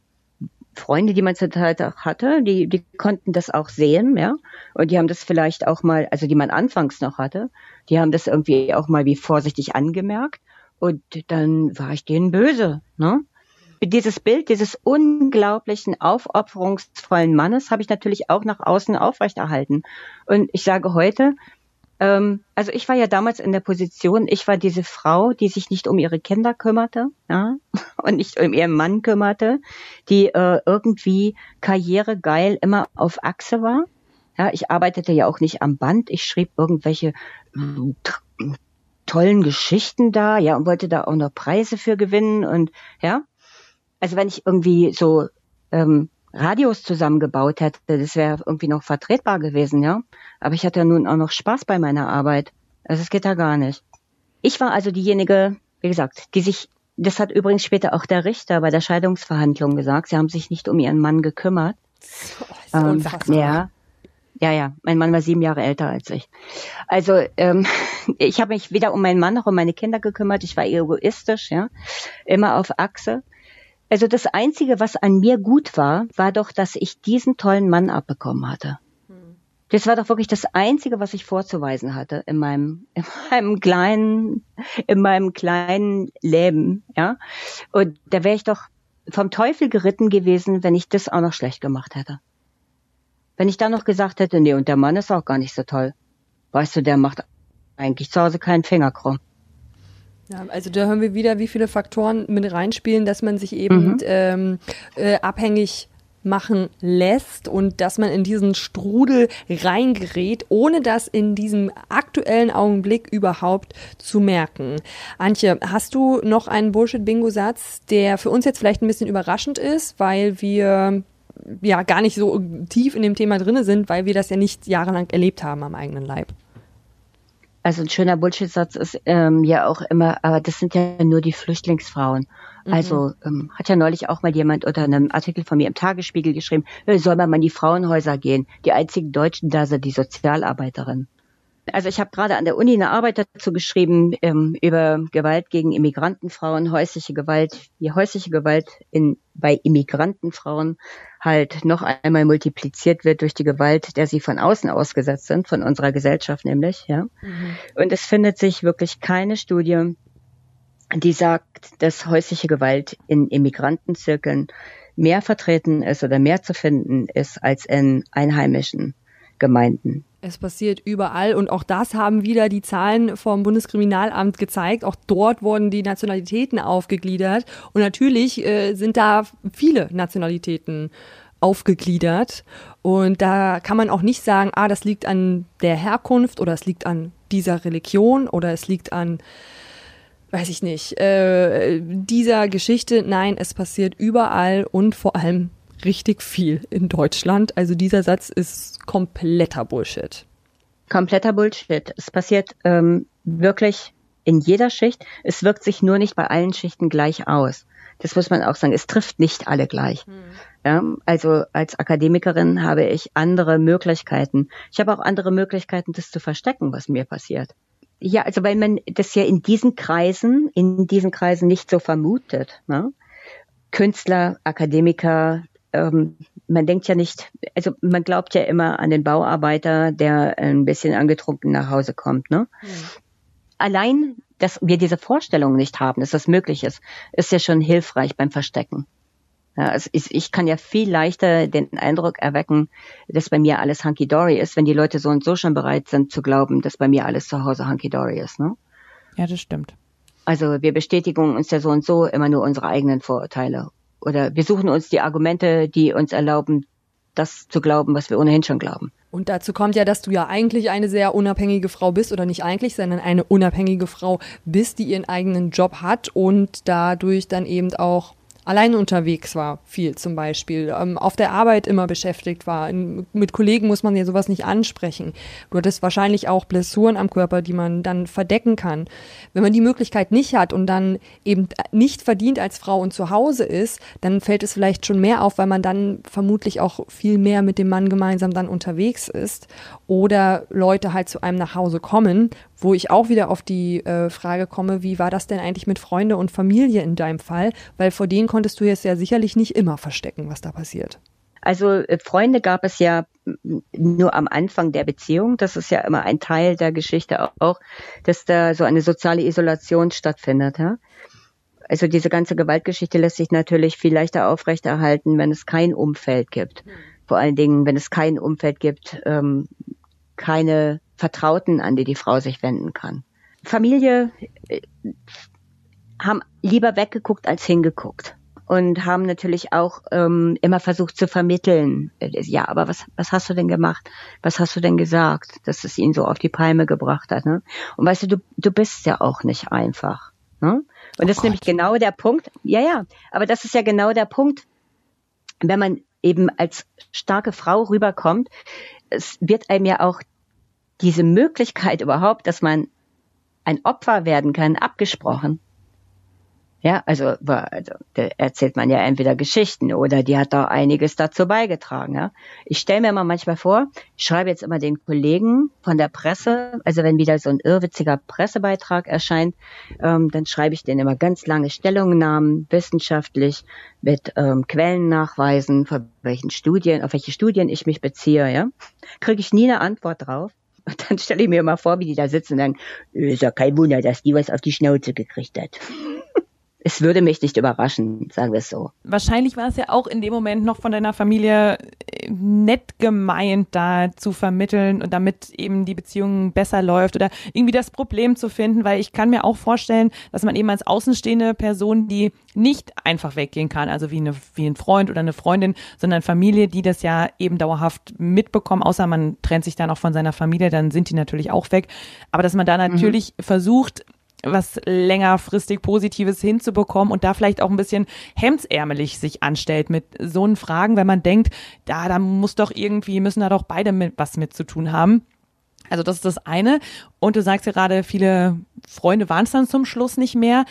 Freunde, die man zur Zeit auch hatte, die, die konnten das auch sehen, ja. Und die haben das vielleicht auch mal, also die man anfangs noch hatte, die haben das irgendwie auch mal wie vorsichtig angemerkt. Und dann war ich denen böse, ne? dieses Bild dieses unglaublichen, aufopferungsvollen Mannes habe ich natürlich auch nach außen aufrechterhalten. Und ich sage heute, ähm, also ich war ja damals in der Position, ich war diese Frau, die sich nicht um ihre Kinder kümmerte ja, und nicht um ihren Mann kümmerte, die äh, irgendwie karrieregeil immer auf Achse war. Ja, ich arbeitete ja auch nicht am Band, ich schrieb irgendwelche äh, tollen Geschichten da, ja, und wollte da auch noch Preise für gewinnen und ja. Also wenn ich irgendwie so ähm, Radios zusammengebaut hätte, das wäre irgendwie noch vertretbar gewesen, ja. Aber ich hatte ja nun auch noch Spaß bei meiner Arbeit. Also es geht da gar nicht. Ich war also diejenige, wie gesagt, die sich, das hat übrigens später auch der Richter bei der Scheidungsverhandlung gesagt, sie haben sich nicht um ihren Mann gekümmert. Oh, ähm, ja, ja, ja. Mein Mann war sieben Jahre älter als ich. Also ähm, ich habe mich weder um meinen Mann noch um meine Kinder gekümmert. Ich war egoistisch, ja, immer auf Achse. Also das Einzige, was an mir gut war, war doch, dass ich diesen tollen Mann abbekommen hatte. Das war doch wirklich das Einzige, was ich vorzuweisen hatte in meinem, in meinem kleinen, in meinem kleinen Leben, ja. Und da wäre ich doch vom Teufel geritten gewesen, wenn ich das auch noch schlecht gemacht hätte. Wenn ich dann noch gesagt hätte, nee, und der Mann ist auch gar nicht so toll. Weißt du, der macht eigentlich zu Hause keinen Finger krumm. Ja, also da hören wir wieder, wie viele Faktoren mit reinspielen, dass man sich eben mhm. ähm, äh, abhängig machen lässt und dass man in diesen Strudel reingerät, ohne das in diesem aktuellen Augenblick überhaupt zu merken. Antje, hast du noch einen Bullshit-Bingo-Satz, der für uns jetzt vielleicht ein bisschen überraschend ist, weil wir ja gar nicht so tief in dem Thema drinne sind, weil wir das ja nicht jahrelang erlebt haben am eigenen Leib? Also ein schöner Bullshit-Satz ist ähm, ja auch immer, aber das sind ja nur die Flüchtlingsfrauen. Mhm. Also ähm, hat ja neulich auch mal jemand unter einem Artikel von mir im Tagesspiegel geschrieben, soll man mal in die Frauenhäuser gehen. Die einzigen Deutschen da sind die Sozialarbeiterin. Also ich habe gerade an der Uni eine Arbeit dazu geschrieben ähm, über Gewalt gegen Immigrantenfrauen, häusliche Gewalt, wie häusliche Gewalt in, bei Immigrantenfrauen halt noch einmal multipliziert wird durch die Gewalt, der sie von außen ausgesetzt sind, von unserer Gesellschaft nämlich, ja. Mhm. Und es findet sich wirklich keine Studie, die sagt, dass häusliche Gewalt in Immigrantenzirkeln mehr vertreten ist oder mehr zu finden ist als in einheimischen Gemeinden. Es passiert überall und auch das haben wieder die Zahlen vom Bundeskriminalamt gezeigt. Auch dort wurden die Nationalitäten aufgegliedert und natürlich äh, sind da viele Nationalitäten aufgegliedert und da kann man auch nicht sagen, ah, das liegt an der Herkunft oder es liegt an dieser Religion oder es liegt an weiß ich nicht, äh, dieser Geschichte. Nein, es passiert überall und vor allem richtig viel in Deutschland. Also dieser Satz ist kompletter Bullshit. Kompletter Bullshit. Es passiert ähm, wirklich in jeder Schicht. Es wirkt sich nur nicht bei allen Schichten gleich aus. Das muss man auch sagen. Es trifft nicht alle gleich. Hm. Ja, also als Akademikerin habe ich andere Möglichkeiten. Ich habe auch andere Möglichkeiten, das zu verstecken, was mir passiert. Ja, also weil man das ja in diesen Kreisen, in diesen Kreisen nicht so vermutet. Ne? Künstler, Akademiker, ähm, man denkt ja nicht, also man glaubt ja immer an den Bauarbeiter, der ein bisschen angetrunken nach Hause kommt. Ne? Mhm. Allein, dass wir diese Vorstellung nicht haben, dass das möglich ist, ist ja schon hilfreich beim Verstecken. Ja, ist, ich kann ja viel leichter den Eindruck erwecken, dass bei mir alles hunky-dory ist, wenn die Leute so und so schon bereit sind zu glauben, dass bei mir alles zu Hause hunky-dory ist. Ne? Ja, das stimmt. Also wir bestätigen uns ja so und so immer nur unsere eigenen Vorurteile oder wir suchen uns die Argumente, die uns erlauben, das zu glauben, was wir ohnehin schon glauben. Und dazu kommt ja, dass du ja eigentlich eine sehr unabhängige Frau bist oder nicht eigentlich, sondern eine unabhängige Frau bist, die ihren eigenen Job hat und dadurch dann eben auch alleine unterwegs war, viel zum Beispiel, ähm, auf der Arbeit immer beschäftigt war. In, mit Kollegen muss man ja sowas nicht ansprechen. Du hattest wahrscheinlich auch Blessuren am Körper, die man dann verdecken kann. Wenn man die Möglichkeit nicht hat und dann eben nicht verdient als Frau und zu Hause ist, dann fällt es vielleicht schon mehr auf, weil man dann vermutlich auch viel mehr mit dem Mann gemeinsam dann unterwegs ist oder Leute halt zu einem nach Hause kommen wo ich auch wieder auf die äh, Frage komme, wie war das denn eigentlich mit Freunde und Familie in deinem Fall? Weil vor denen konntest du jetzt ja sicherlich nicht immer verstecken, was da passiert. Also äh, Freunde gab es ja nur am Anfang der Beziehung. Das ist ja immer ein Teil der Geschichte auch, dass da so eine soziale Isolation stattfindet. Ja? also diese ganze Gewaltgeschichte lässt sich natürlich viel leichter aufrechterhalten, wenn es kein Umfeld gibt. Vor allen Dingen, wenn es kein Umfeld gibt, ähm, keine Vertrauten, an die die Frau sich wenden kann. Familie äh, haben lieber weggeguckt als hingeguckt und haben natürlich auch ähm, immer versucht zu vermitteln. Äh, ja, aber was, was hast du denn gemacht? Was hast du denn gesagt, dass es ihn so auf die Palme gebracht hat? Ne? Und weißt du, du, du bist ja auch nicht einfach. Ne? Und oh das ist nämlich genau der Punkt. Ja, ja, aber das ist ja genau der Punkt, wenn man eben als starke Frau rüberkommt, es wird einem ja auch diese Möglichkeit überhaupt, dass man ein Opfer werden kann, abgesprochen. Ja, also, also da erzählt man ja entweder Geschichten oder die hat da einiges dazu beigetragen. Ja. Ich stelle mir immer manchmal vor, ich schreibe jetzt immer den Kollegen von der Presse, also wenn wieder so ein irrwitziger Pressebeitrag erscheint, ähm, dann schreibe ich denen immer ganz lange Stellungnahmen, wissenschaftlich, mit ähm, Quellennachweisen, von welchen Studien, auf welche Studien ich mich beziehe. Ja, kriege ich nie eine Antwort drauf. Und dann stelle ich mir immer vor, wie die da sitzen und sagen, ist ja kein Wunder, dass die was auf die Schnauze gekriegt hat es würde mich nicht überraschen, sagen wir es so. Wahrscheinlich war es ja auch in dem Moment noch von deiner Familie äh, nett gemeint, da zu vermitteln und damit eben die Beziehung besser läuft oder irgendwie das Problem zu finden, weil ich kann mir auch vorstellen, dass man eben als außenstehende Person, die nicht einfach weggehen kann, also wie, eine, wie ein Freund oder eine Freundin, sondern Familie, die das ja eben dauerhaft mitbekommen, außer man trennt sich dann auch von seiner Familie, dann sind die natürlich auch weg. Aber dass man da mhm. natürlich mhm. versucht, was längerfristig Positives hinzubekommen und da vielleicht auch ein bisschen hemdsärmelig sich anstellt mit so einen Fragen, wenn man denkt, da, da muss doch irgendwie, müssen da doch beide mit, was mit zu tun haben. Also das ist das eine. Und du sagst gerade, viele Freunde waren es dann zum Schluss nicht mehr.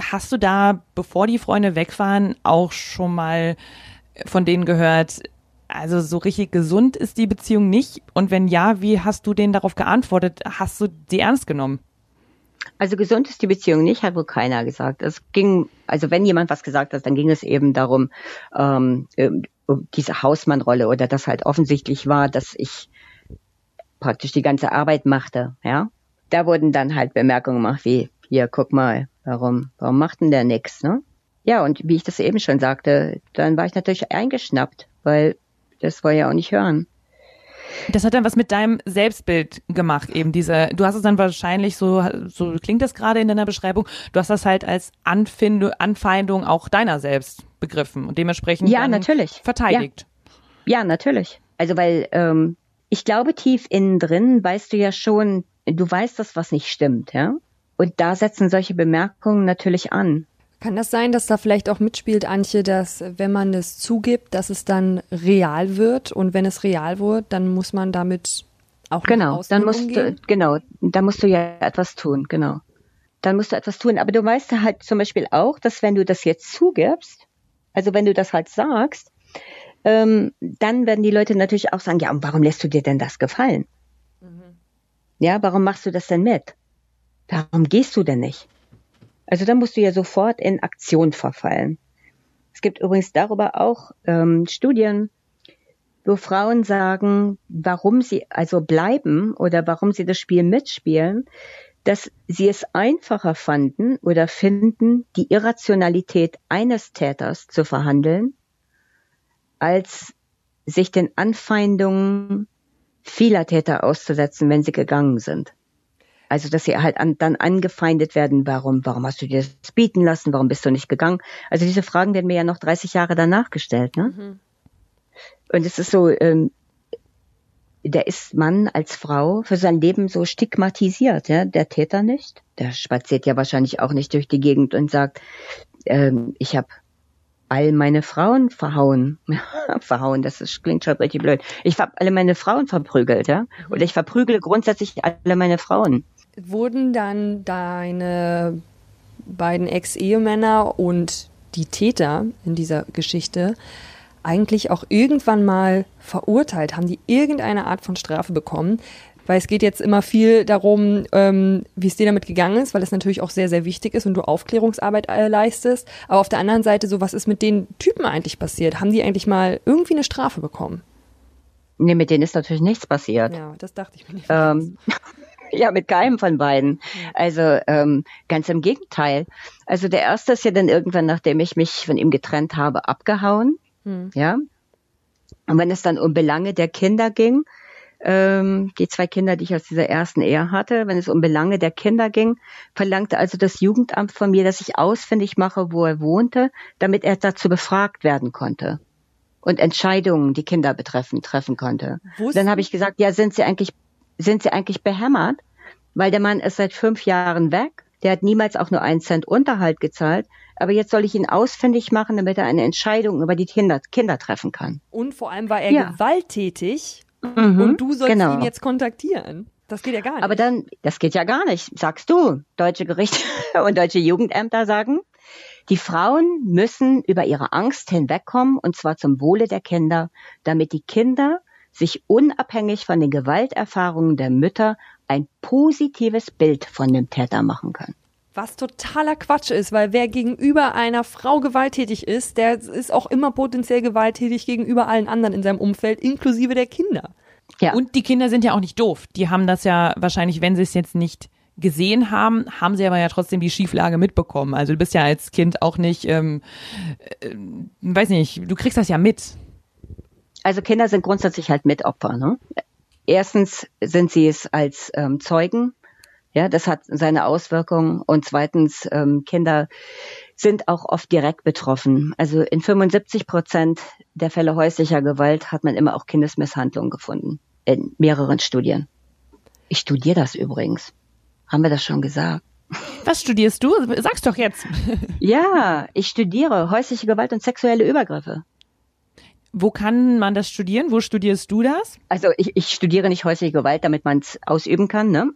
Hast du da, bevor die Freunde weg waren, auch schon mal von denen gehört, also so richtig gesund ist die Beziehung nicht? Und wenn ja, wie hast du denen darauf geantwortet? Hast du die ernst genommen? Also gesund ist die Beziehung nicht, hat wohl keiner gesagt. Es ging, also wenn jemand was gesagt hat, dann ging es eben darum, ähm, um diese Hausmannrolle oder dass halt offensichtlich war, dass ich praktisch die ganze Arbeit machte, ja. Da wurden dann halt Bemerkungen gemacht wie, hier, guck mal, warum, warum macht denn der nix, ne? Ja, und wie ich das eben schon sagte, dann war ich natürlich eingeschnappt, weil das wollte ja auch nicht hören. Das hat dann was mit deinem Selbstbild gemacht, eben diese, du hast es dann wahrscheinlich so, so klingt das gerade in deiner Beschreibung, du hast das halt als Anfindung, Anfeindung auch deiner selbst begriffen und dementsprechend ja, natürlich. verteidigt. Ja. ja, natürlich. Also weil ähm, ich glaube, tief innen drin weißt du ja schon, du weißt das, was nicht stimmt, ja. Und da setzen solche Bemerkungen natürlich an. Kann das sein, dass da vielleicht auch mitspielt, Antje, dass wenn man es zugibt, dass es dann real wird und wenn es real wird, dann muss man damit auch genau, dann musst umgehen? du genau, da musst du ja etwas tun, genau. Dann musst du etwas tun, aber du weißt halt zum Beispiel auch, dass wenn du das jetzt zugibst, also wenn du das halt sagst, ähm, dann werden die Leute natürlich auch sagen, ja, und warum lässt du dir denn das gefallen? Mhm. Ja, warum machst du das denn mit? Warum gehst du denn nicht? Also da musst du ja sofort in Aktion verfallen. Es gibt übrigens darüber auch ähm, Studien, wo Frauen sagen, warum sie also bleiben oder warum sie das Spiel mitspielen, dass sie es einfacher fanden oder finden, die Irrationalität eines Täters zu verhandeln, als sich den Anfeindungen vieler Täter auszusetzen, wenn sie gegangen sind. Also, dass sie halt an, dann angefeindet werden, warum, warum hast du dir das bieten lassen, warum bist du nicht gegangen? Also diese Fragen werden mir ja noch 30 Jahre danach gestellt, ne? Mhm. Und es ist so, ähm, der ist Mann als Frau für sein Leben so stigmatisiert, ja, der Täter nicht. Der spaziert ja wahrscheinlich auch nicht durch die Gegend und sagt, ähm, ich habe all meine Frauen verhauen. verhauen, das ist, klingt schon richtig blöd. Ich habe alle meine Frauen verprügelt, ja. Oder ich verprügele grundsätzlich alle meine Frauen. Wurden dann deine beiden Ex-Ehemänner und die Täter in dieser Geschichte eigentlich auch irgendwann mal verurteilt? Haben die irgendeine Art von Strafe bekommen? Weil es geht jetzt immer viel darum, ähm, wie es dir damit gegangen ist, weil es natürlich auch sehr, sehr wichtig ist und du Aufklärungsarbeit äh, leistest. Aber auf der anderen Seite, so was ist mit den Typen eigentlich passiert? Haben die eigentlich mal irgendwie eine Strafe bekommen? Nee, mit denen ist natürlich nichts passiert. Ja, das dachte ich mir nicht. Ähm, ja, mit keinem von beiden. Also ähm, ganz im Gegenteil. Also der erste ist ja dann irgendwann, nachdem ich mich von ihm getrennt habe, abgehauen. Mhm. Ja. Und wenn es dann um Belange der Kinder ging, ähm, die zwei Kinder, die ich aus dieser ersten Ehe hatte, wenn es um Belange der Kinder ging, verlangte also das Jugendamt von mir, dass ich ausfindig mache, wo er wohnte, damit er dazu befragt werden konnte und Entscheidungen, die Kinder betreffen, treffen konnte. Wussten? Dann habe ich gesagt, ja, sind Sie eigentlich, sind Sie eigentlich behämmert? Weil der Mann ist seit fünf Jahren weg, der hat niemals auch nur einen Cent Unterhalt gezahlt, aber jetzt soll ich ihn ausfindig machen, damit er eine Entscheidung über die Kinder, Kinder treffen kann. Und vor allem war er ja. gewalttätig Mhm, und du sollst genau. ihn jetzt kontaktieren. Das geht ja gar nicht. Aber dann, das geht ja gar nicht, sagst du. Deutsche Gerichte und deutsche Jugendämter sagen, die Frauen müssen über ihre Angst hinwegkommen und zwar zum Wohle der Kinder, damit die Kinder sich unabhängig von den Gewalterfahrungen der Mütter ein positives Bild von dem Täter machen können. Was totaler Quatsch ist, weil wer gegenüber einer Frau gewalttätig ist, der ist auch immer potenziell gewalttätig gegenüber allen anderen in seinem Umfeld, inklusive der Kinder. Ja. Und die Kinder sind ja auch nicht doof. Die haben das ja wahrscheinlich, wenn sie es jetzt nicht gesehen haben, haben sie aber ja trotzdem die Schieflage mitbekommen. Also du bist ja als Kind auch nicht, ähm, äh, weiß nicht, du kriegst das ja mit. Also Kinder sind grundsätzlich halt Mitopfer. Ne? Erstens sind sie es als ähm, Zeugen ja, das hat seine Auswirkungen. Und zweitens, ähm, Kinder sind auch oft direkt betroffen. Also in 75 Prozent der Fälle häuslicher Gewalt hat man immer auch Kindesmisshandlung gefunden. In mehreren Studien. Ich studiere das übrigens. Haben wir das schon gesagt? Was studierst du? Sag's doch jetzt. ja, ich studiere häusliche Gewalt und sexuelle Übergriffe. Wo kann man das studieren? Wo studierst du das? Also ich, ich studiere nicht häusliche Gewalt, damit man es ausüben kann. Ne?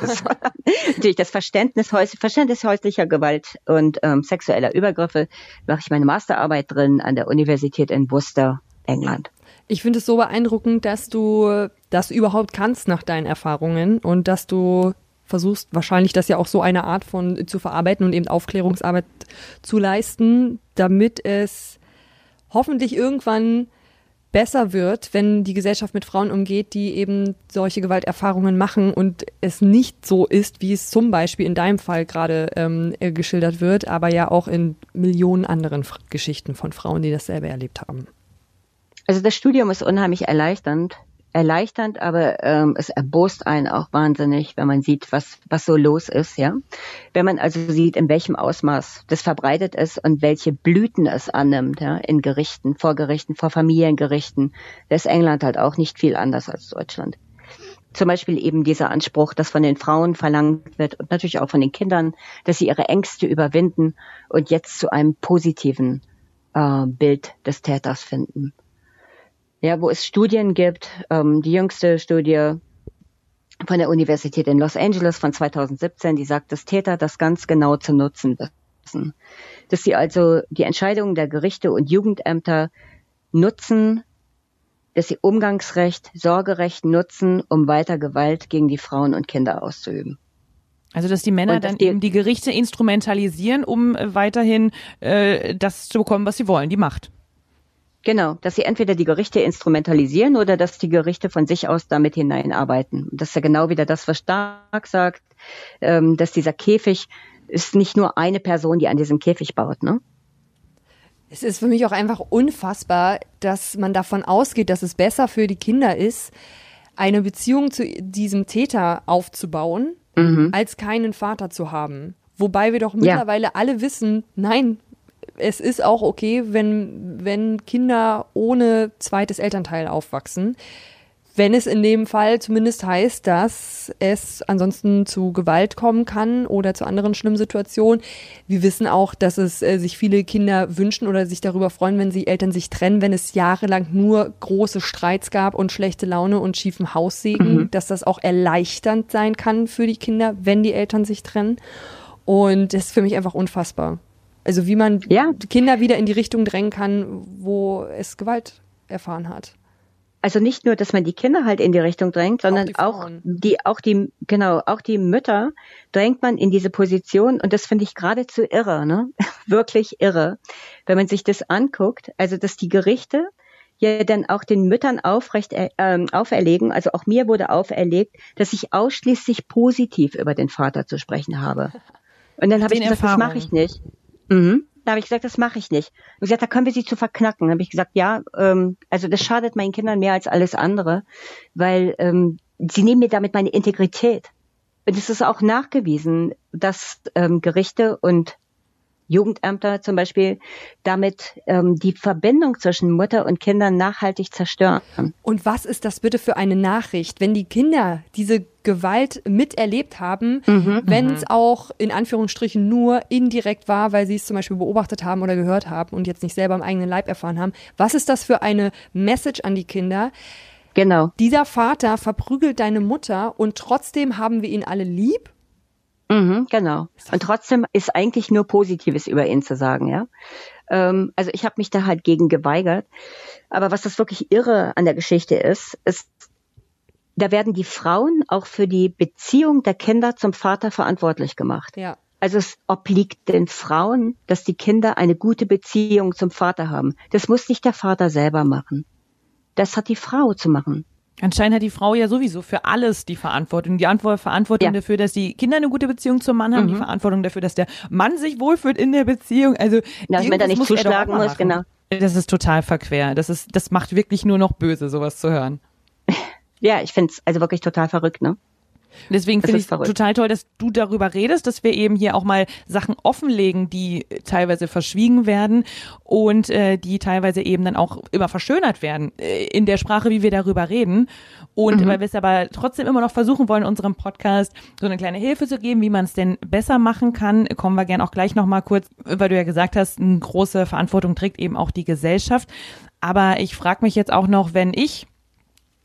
natürlich das Verständnis, Verständnis häuslicher Gewalt und ähm, sexueller Übergriffe mache ich meine Masterarbeit drin an der Universität in Worcester, England. Ich finde es so beeindruckend, dass du das überhaupt kannst nach deinen Erfahrungen und dass du versuchst wahrscheinlich das ja auch so eine Art von zu verarbeiten und eben Aufklärungsarbeit zu leisten, damit es hoffentlich irgendwann besser wird, wenn die Gesellschaft mit Frauen umgeht, die eben solche Gewalterfahrungen machen und es nicht so ist, wie es zum Beispiel in deinem Fall gerade ähm, äh, geschildert wird, aber ja auch in Millionen anderen F Geschichten von Frauen, die dasselbe erlebt haben. Also das Studium ist unheimlich erleichternd, erleichternd, aber ähm, es erbost einen auch wahnsinnig, wenn man sieht, was, was so los ist, ja. Wenn man also sieht, in welchem Ausmaß das verbreitet ist und welche Blüten es annimmt, ja, in Gerichten, vor Gerichten, vor Familiengerichten, da ist England halt auch nicht viel anders als Deutschland. Zum Beispiel eben dieser Anspruch, dass von den Frauen verlangt wird und natürlich auch von den Kindern, dass sie ihre Ängste überwinden und jetzt zu einem positiven äh, Bild des Täters finden ja, wo es Studien gibt. Ähm, die jüngste Studie von der Universität in Los Angeles von 2017, die sagt, dass Täter das ganz genau zu nutzen wissen. Dass sie also die Entscheidungen der Gerichte und Jugendämter nutzen, dass sie Umgangsrecht, Sorgerecht nutzen, um weiter Gewalt gegen die Frauen und Kinder auszuüben. Also dass die Männer dass dann die, eben die Gerichte instrumentalisieren, um weiterhin äh, das zu bekommen, was sie wollen, die Macht. Genau, dass sie entweder die Gerichte instrumentalisieren oder dass die Gerichte von sich aus damit hineinarbeiten. Das ist ja genau wieder das, was Stark sagt, ähm, dass dieser Käfig ist nicht nur eine Person, die an diesem Käfig baut, ne? Es ist für mich auch einfach unfassbar, dass man davon ausgeht, dass es besser für die Kinder ist, eine Beziehung zu diesem Täter aufzubauen, mhm. als keinen Vater zu haben. Wobei wir doch mittlerweile ja. alle wissen, nein, es ist auch okay, wenn, wenn Kinder ohne zweites Elternteil aufwachsen. Wenn es in dem Fall zumindest heißt, dass es ansonsten zu Gewalt kommen kann oder zu anderen schlimmen Situationen. Wir wissen auch, dass es äh, sich viele Kinder wünschen oder sich darüber freuen, wenn sie Eltern sich trennen, wenn es jahrelang nur große Streits gab und schlechte Laune und schiefen Haussegen, mhm. dass das auch erleichternd sein kann für die Kinder, wenn die Eltern sich trennen. Und das ist für mich einfach unfassbar. Also wie man ja. Kinder wieder in die Richtung drängen kann, wo es Gewalt erfahren hat. Also nicht nur, dass man die Kinder halt in die Richtung drängt, sondern auch die, auch die, auch die, genau, auch die Mütter drängt man in diese Position und das finde ich geradezu irre, ne? Wirklich irre. Wenn man sich das anguckt, also dass die Gerichte ja dann auch den Müttern aufrecht äh, ähm, auferlegen, also auch mir wurde auferlegt, dass ich ausschließlich positiv über den Vater zu sprechen habe. Und dann habe ich gesagt, das mache ich nicht. Mhm. Da habe ich gesagt, das mache ich nicht. Und gesagt, da können wir sie zu verknacken. Da habe ich gesagt, ja, ähm, also das schadet meinen Kindern mehr als alles andere, weil ähm, sie nehmen mir damit meine Integrität. Und es ist auch nachgewiesen, dass ähm, Gerichte und Jugendämter zum Beispiel damit ähm, die Verbindung zwischen Mutter und Kindern nachhaltig zerstören. Und was ist das bitte für eine Nachricht, wenn die Kinder diese Gewalt miterlebt haben, mhm, wenn es mhm. auch in Anführungsstrichen nur indirekt war, weil sie es zum Beispiel beobachtet haben oder gehört haben und jetzt nicht selber im eigenen Leib erfahren haben. Was ist das für eine Message an die Kinder? Genau. Dieser Vater verprügelt deine Mutter und trotzdem haben wir ihn alle lieb? Mhm, genau. Und trotzdem ist eigentlich nur Positives über ihn zu sagen, ja. Ähm, also ich habe mich da halt gegen geweigert. Aber was das wirklich irre an der Geschichte ist, ist, da werden die Frauen auch für die Beziehung der Kinder zum Vater verantwortlich gemacht. Ja. Also es obliegt den Frauen, dass die Kinder eine gute Beziehung zum Vater haben. Das muss nicht der Vater selber machen. Das hat die Frau zu machen. Anscheinend hat die Frau ja sowieso für alles die Verantwortung. Die Antwort, Verantwortung ja. dafür, dass die Kinder eine gute Beziehung zum Mann haben, mhm. die Verantwortung dafür, dass der Mann sich wohlfühlt in der Beziehung. Also, dass man da nicht zuschlagen muss, genau. Das ist total verquer. Das ist, das macht wirklich nur noch böse, sowas zu hören. Ja, ich finde es also wirklich total verrückt, ne? Deswegen finde ich total toll, dass du darüber redest, dass wir eben hier auch mal Sachen offenlegen, die teilweise verschwiegen werden und äh, die teilweise eben dann auch immer verschönert werden äh, in der Sprache, wie wir darüber reden. Und mhm. weil wir es aber trotzdem immer noch versuchen wollen, unserem Podcast so eine kleine Hilfe zu geben, wie man es denn besser machen kann, kommen wir gern auch gleich nochmal kurz, weil du ja gesagt hast, eine große Verantwortung trägt eben auch die Gesellschaft. Aber ich frage mich jetzt auch noch, wenn ich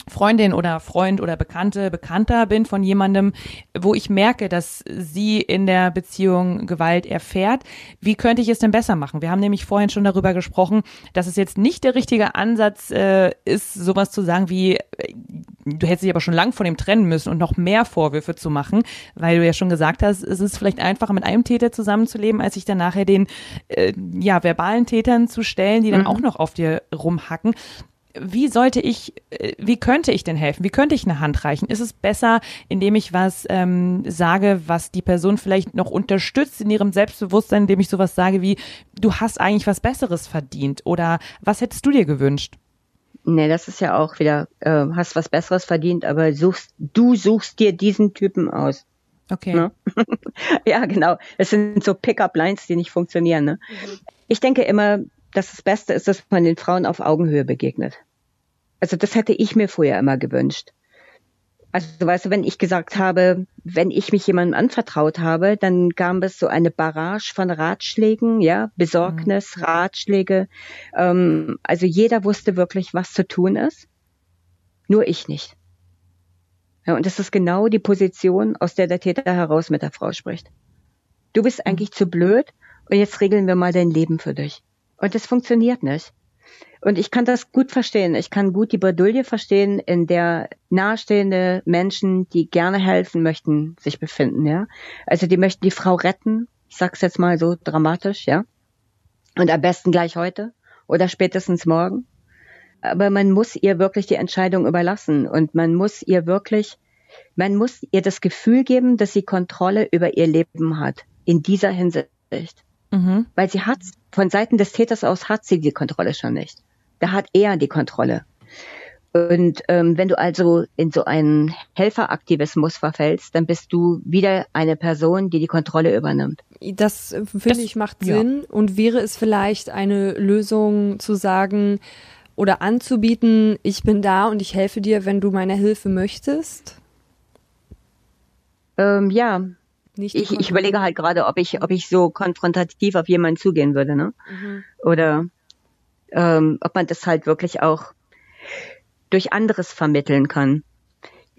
Freundin oder Freund oder Bekannte, Bekannter bin von jemandem, wo ich merke, dass sie in der Beziehung Gewalt erfährt, wie könnte ich es denn besser machen? Wir haben nämlich vorhin schon darüber gesprochen, dass es jetzt nicht der richtige Ansatz äh, ist, sowas zu sagen wie, äh, du hättest dich aber schon lang von ihm trennen müssen und noch mehr Vorwürfe zu machen, weil du ja schon gesagt hast, es ist vielleicht einfacher, mit einem Täter zusammenzuleben, als sich dann nachher den äh, ja, verbalen Tätern zu stellen, die dann mhm. auch noch auf dir rumhacken wie sollte ich, äh, wie könnte ich denn helfen? Wie könnte ich eine Hand reichen? Ist es besser, indem ich was ähm, sage, was die Person vielleicht noch unterstützt in ihrem Selbstbewusstsein, indem ich sowas sage wie, du hast eigentlich was Besseres verdient oder was hättest du dir gewünscht? Nee, das ist ja auch wieder, äh, hast was Besseres verdient, aber suchst, du suchst dir diesen Typen aus. Okay. Ne? ja, genau. Es sind so Pickup-Lines, die nicht funktionieren. Ne? Mhm. Ich denke immer, dass das Beste ist, dass man den Frauen auf Augenhöhe begegnet. Also das hätte ich mir vorher immer gewünscht. Also weißt du, wenn ich gesagt habe, wenn ich mich jemandem anvertraut habe, dann gab es so eine Barrage von Ratschlägen, ja, Besorgnis, mhm. Ratschläge. Ähm, also jeder wusste wirklich, was zu tun ist. Nur ich nicht. Ja, und das ist genau die Position, aus der der Täter heraus mit der Frau spricht. Du bist mhm. eigentlich zu blöd und jetzt regeln wir mal dein Leben für dich. Und das funktioniert nicht. Und ich kann das gut verstehen. Ich kann gut die Bredouille verstehen, in der nahestehende Menschen, die gerne helfen möchten, sich befinden, ja. Also die möchten die Frau retten. Ich sag's jetzt mal so dramatisch, ja. Und am besten gleich heute oder spätestens morgen. Aber man muss ihr wirklich die Entscheidung überlassen und man muss ihr wirklich, man muss ihr das Gefühl geben, dass sie Kontrolle über ihr Leben hat. In dieser Hinsicht. Mhm. Weil sie hat, von Seiten des Täters aus hat sie die Kontrolle schon nicht. Da hat er die Kontrolle. Und ähm, wenn du also in so einen Helferaktivismus verfällst, dann bist du wieder eine Person, die die Kontrolle übernimmt. Das äh, finde ich macht Sinn. Ja. Und wäre es vielleicht eine Lösung zu sagen oder anzubieten, ich bin da und ich helfe dir, wenn du meine Hilfe möchtest? Ähm, ja, nicht ich, ich überlege halt gerade, ob ich, ob ich so konfrontativ auf jemanden zugehen würde, ne? Mhm. Oder ähm, ob man das halt wirklich auch durch anderes vermitteln kann.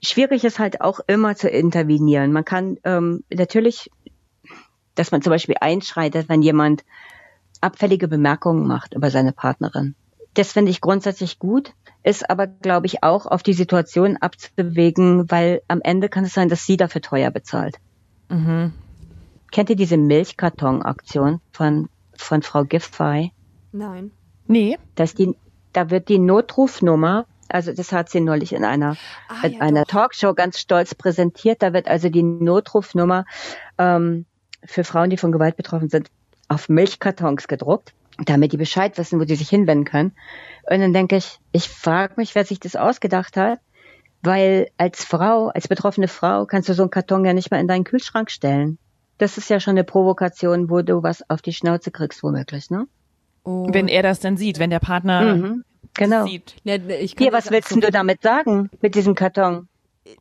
Schwierig ist halt auch immer zu intervenieren. Man kann ähm, natürlich, dass man zum Beispiel einschreitet, wenn jemand abfällige Bemerkungen macht über seine Partnerin. Das finde ich grundsätzlich gut, ist aber, glaube ich, auch auf die Situation abzuwägen, weil am Ende kann es sein, dass sie dafür teuer bezahlt. Mhm. Kennt ihr diese Milchkarton-Aktion von, von Frau Giffey? Nein. Nee. Dass die, da wird die Notrufnummer also das hat sie neulich in einer, ah, in ja, einer Talkshow ganz stolz präsentiert. Da wird also die Notrufnummer ähm, für Frauen, die von Gewalt betroffen sind, auf Milchkartons gedruckt, damit die Bescheid wissen, wo die sich hinwenden können. Und dann denke ich, ich frage mich, wer sich das ausgedacht hat, weil als Frau, als betroffene Frau, kannst du so einen Karton ja nicht mal in deinen Kühlschrank stellen. Das ist ja schon eine Provokation, wo du was auf die Schnauze kriegst, womöglich, ne? Oh. Wenn er das dann sieht, wenn der Partner mhm. Genau. sieht. Ja, ich Hier, was willst du damit sagen mit diesem Karton?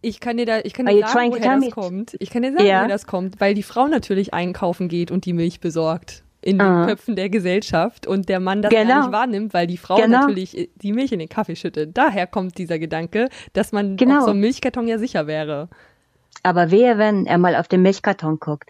Ich kann dir da, ich kann dir sagen, woher das kommt. Ich kann dir sagen, ja. woher das kommt, weil die Frau natürlich einkaufen geht und die Milch besorgt in ah. den Köpfen der Gesellschaft und der Mann das genau. gar nicht wahrnimmt, weil die Frau genau. natürlich die Milch in den Kaffee schüttet. Daher kommt dieser Gedanke, dass man genau. auf so einem Milchkarton ja sicher wäre. Aber wehe, wenn er mal auf den Milchkarton guckt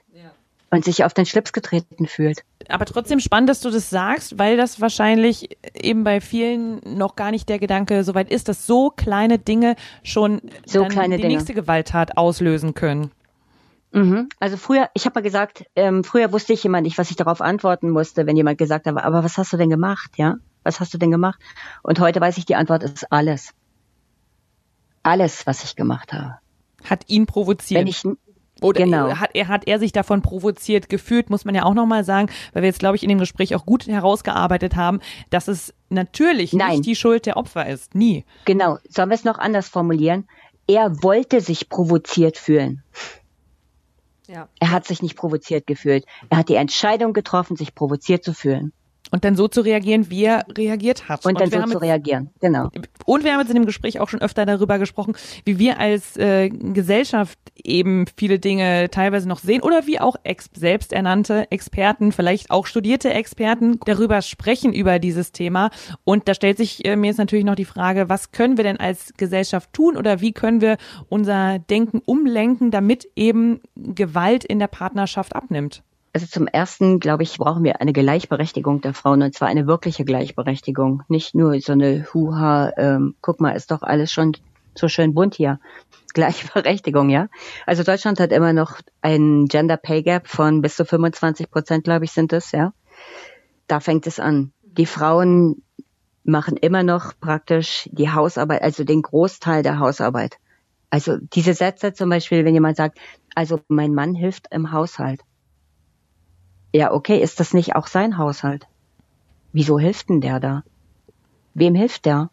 und sich auf den Schlips getreten fühlt. Aber trotzdem spannend, dass du das sagst, weil das wahrscheinlich eben bei vielen noch gar nicht der Gedanke so weit ist, dass so kleine Dinge schon so kleine die Dinge. nächste Gewalttat auslösen können. Mhm. Also früher, ich habe mal gesagt, ähm, früher wusste ich immer nicht, was ich darauf antworten musste, wenn jemand gesagt hat, aber was hast du denn gemacht, ja? Was hast du denn gemacht? Und heute weiß ich, die Antwort ist alles. Alles, was ich gemacht habe. Hat ihn provoziert. Wenn ich, oder genau. hat, er, hat er sich davon provoziert gefühlt, muss man ja auch nochmal sagen, weil wir jetzt, glaube ich, in dem Gespräch auch gut herausgearbeitet haben, dass es natürlich Nein. nicht die Schuld der Opfer ist. Nie. Genau. Sollen wir es noch anders formulieren? Er wollte sich provoziert fühlen. Ja. Er hat sich nicht provoziert gefühlt. Er hat die Entscheidung getroffen, sich provoziert zu fühlen. Und dann so zu reagieren, wie er reagiert hat. Und dann und so zu reagieren, genau. Und wir haben jetzt in dem Gespräch auch schon öfter darüber gesprochen, wie wir als äh, Gesellschaft eben viele Dinge teilweise noch sehen oder wie auch ex selbsternannte Experten, vielleicht auch studierte Experten darüber sprechen über dieses Thema. Und da stellt sich äh, mir jetzt natürlich noch die Frage, was können wir denn als Gesellschaft tun oder wie können wir unser Denken umlenken, damit eben Gewalt in der Partnerschaft abnimmt? Also zum ersten, glaube ich, brauchen wir eine Gleichberechtigung der Frauen und zwar eine wirkliche Gleichberechtigung. Nicht nur so eine Huha, ähm, guck mal, ist doch alles schon so schön bunt hier. Gleichberechtigung, ja. Also Deutschland hat immer noch ein Gender Pay Gap von bis zu 25 Prozent, glaube ich, sind es, ja. Da fängt es an. Die Frauen machen immer noch praktisch die Hausarbeit, also den Großteil der Hausarbeit. Also diese Sätze zum Beispiel, wenn jemand sagt, also mein Mann hilft im Haushalt. Ja, okay, ist das nicht auch sein Haushalt? Wieso hilft denn der da? Wem hilft der?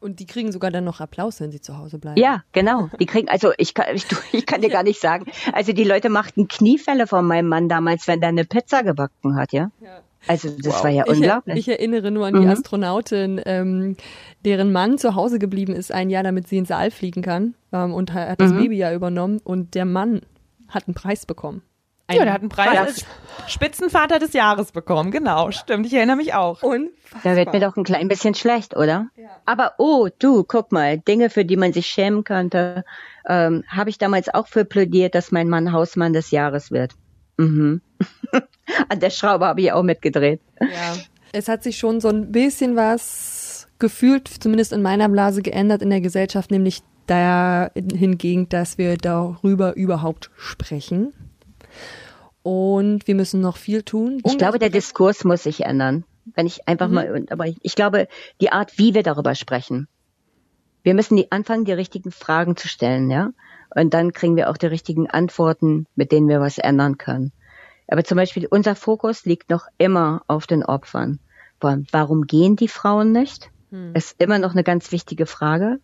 Und die kriegen sogar dann noch Applaus, wenn sie zu Hause bleiben. Ja, genau. Die kriegen, also ich kann, ich, ich kann dir gar nicht sagen. Also die Leute machten Kniefälle von meinem Mann damals, wenn der eine Pizza gebacken hat, ja. ja. Also das wow. war ja unglaublich. Ich, ich, erinnere nur an die mhm. Astronautin, ähm, deren Mann zu Hause geblieben ist ein Jahr, damit sie ins All fliegen kann ähm, und hat das mhm. Baby ja übernommen und der Mann hat einen Preis bekommen. Ein ja, der hat einen Preis als Spitzenvater des Jahres bekommen. Genau, stimmt. Ich erinnere mich auch. Und da wird mir doch ein klein bisschen schlecht, oder? Ja. Aber oh, du, guck mal, Dinge, für die man sich schämen könnte, ähm, habe ich damals auch für plädiert, dass mein Mann Hausmann des Jahres wird. Mhm. An der Schraube habe ich auch mitgedreht. Ja. Es hat sich schon so ein bisschen was gefühlt, zumindest in meiner Blase, geändert in der Gesellschaft, nämlich dahingegen, dass wir darüber überhaupt sprechen und wir müssen noch viel tun. Ich glaube, der Diskurs muss sich ändern. Wenn ich einfach mhm. mal, aber ich, ich glaube, die Art, wie wir darüber sprechen. Wir müssen die anfangen, die richtigen Fragen zu stellen, ja. Und dann kriegen wir auch die richtigen Antworten, mit denen wir was ändern können. Aber zum Beispiel unser Fokus liegt noch immer auf den Opfern. Warum gehen die Frauen nicht? Hm. Ist immer noch eine ganz wichtige Frage.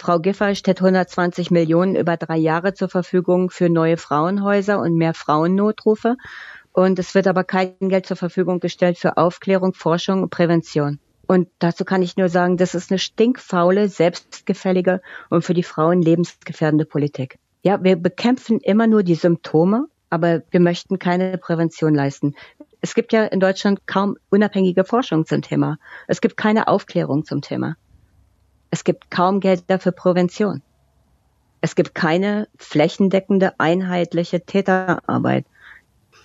Frau Giffey stellt 120 Millionen über drei Jahre zur Verfügung für neue Frauenhäuser und mehr Frauennotrufe. Und es wird aber kein Geld zur Verfügung gestellt für Aufklärung, Forschung und Prävention. Und dazu kann ich nur sagen, das ist eine stinkfaule, selbstgefällige und für die Frauen lebensgefährdende Politik. Ja, wir bekämpfen immer nur die Symptome, aber wir möchten keine Prävention leisten. Es gibt ja in Deutschland kaum unabhängige Forschung zum Thema. Es gibt keine Aufklärung zum Thema. Es gibt kaum Gelder für Prävention. Es gibt keine flächendeckende, einheitliche Täterarbeit.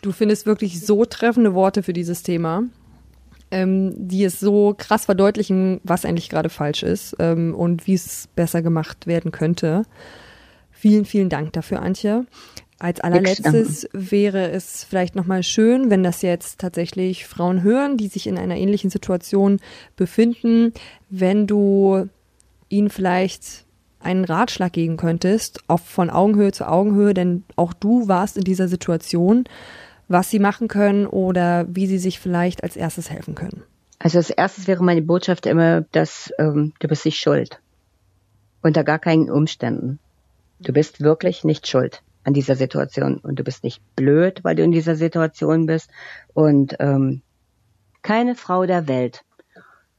Du findest wirklich so treffende Worte für dieses Thema, ähm, die es so krass verdeutlichen, was eigentlich gerade falsch ist ähm, und wie es besser gemacht werden könnte. Vielen, vielen Dank dafür, Antje. Als allerletztes wäre es vielleicht nochmal schön, wenn das jetzt tatsächlich Frauen hören, die sich in einer ähnlichen Situation befinden, wenn du ihnen vielleicht einen Ratschlag geben könntest, auch von Augenhöhe zu Augenhöhe, denn auch du warst in dieser Situation, was sie machen können oder wie sie sich vielleicht als erstes helfen können. Also als erstes wäre meine Botschaft immer, dass ähm, du bist nicht schuld. Unter gar keinen Umständen. Du bist wirklich nicht schuld an dieser Situation und du bist nicht blöd, weil du in dieser Situation bist. Und ähm, keine Frau der Welt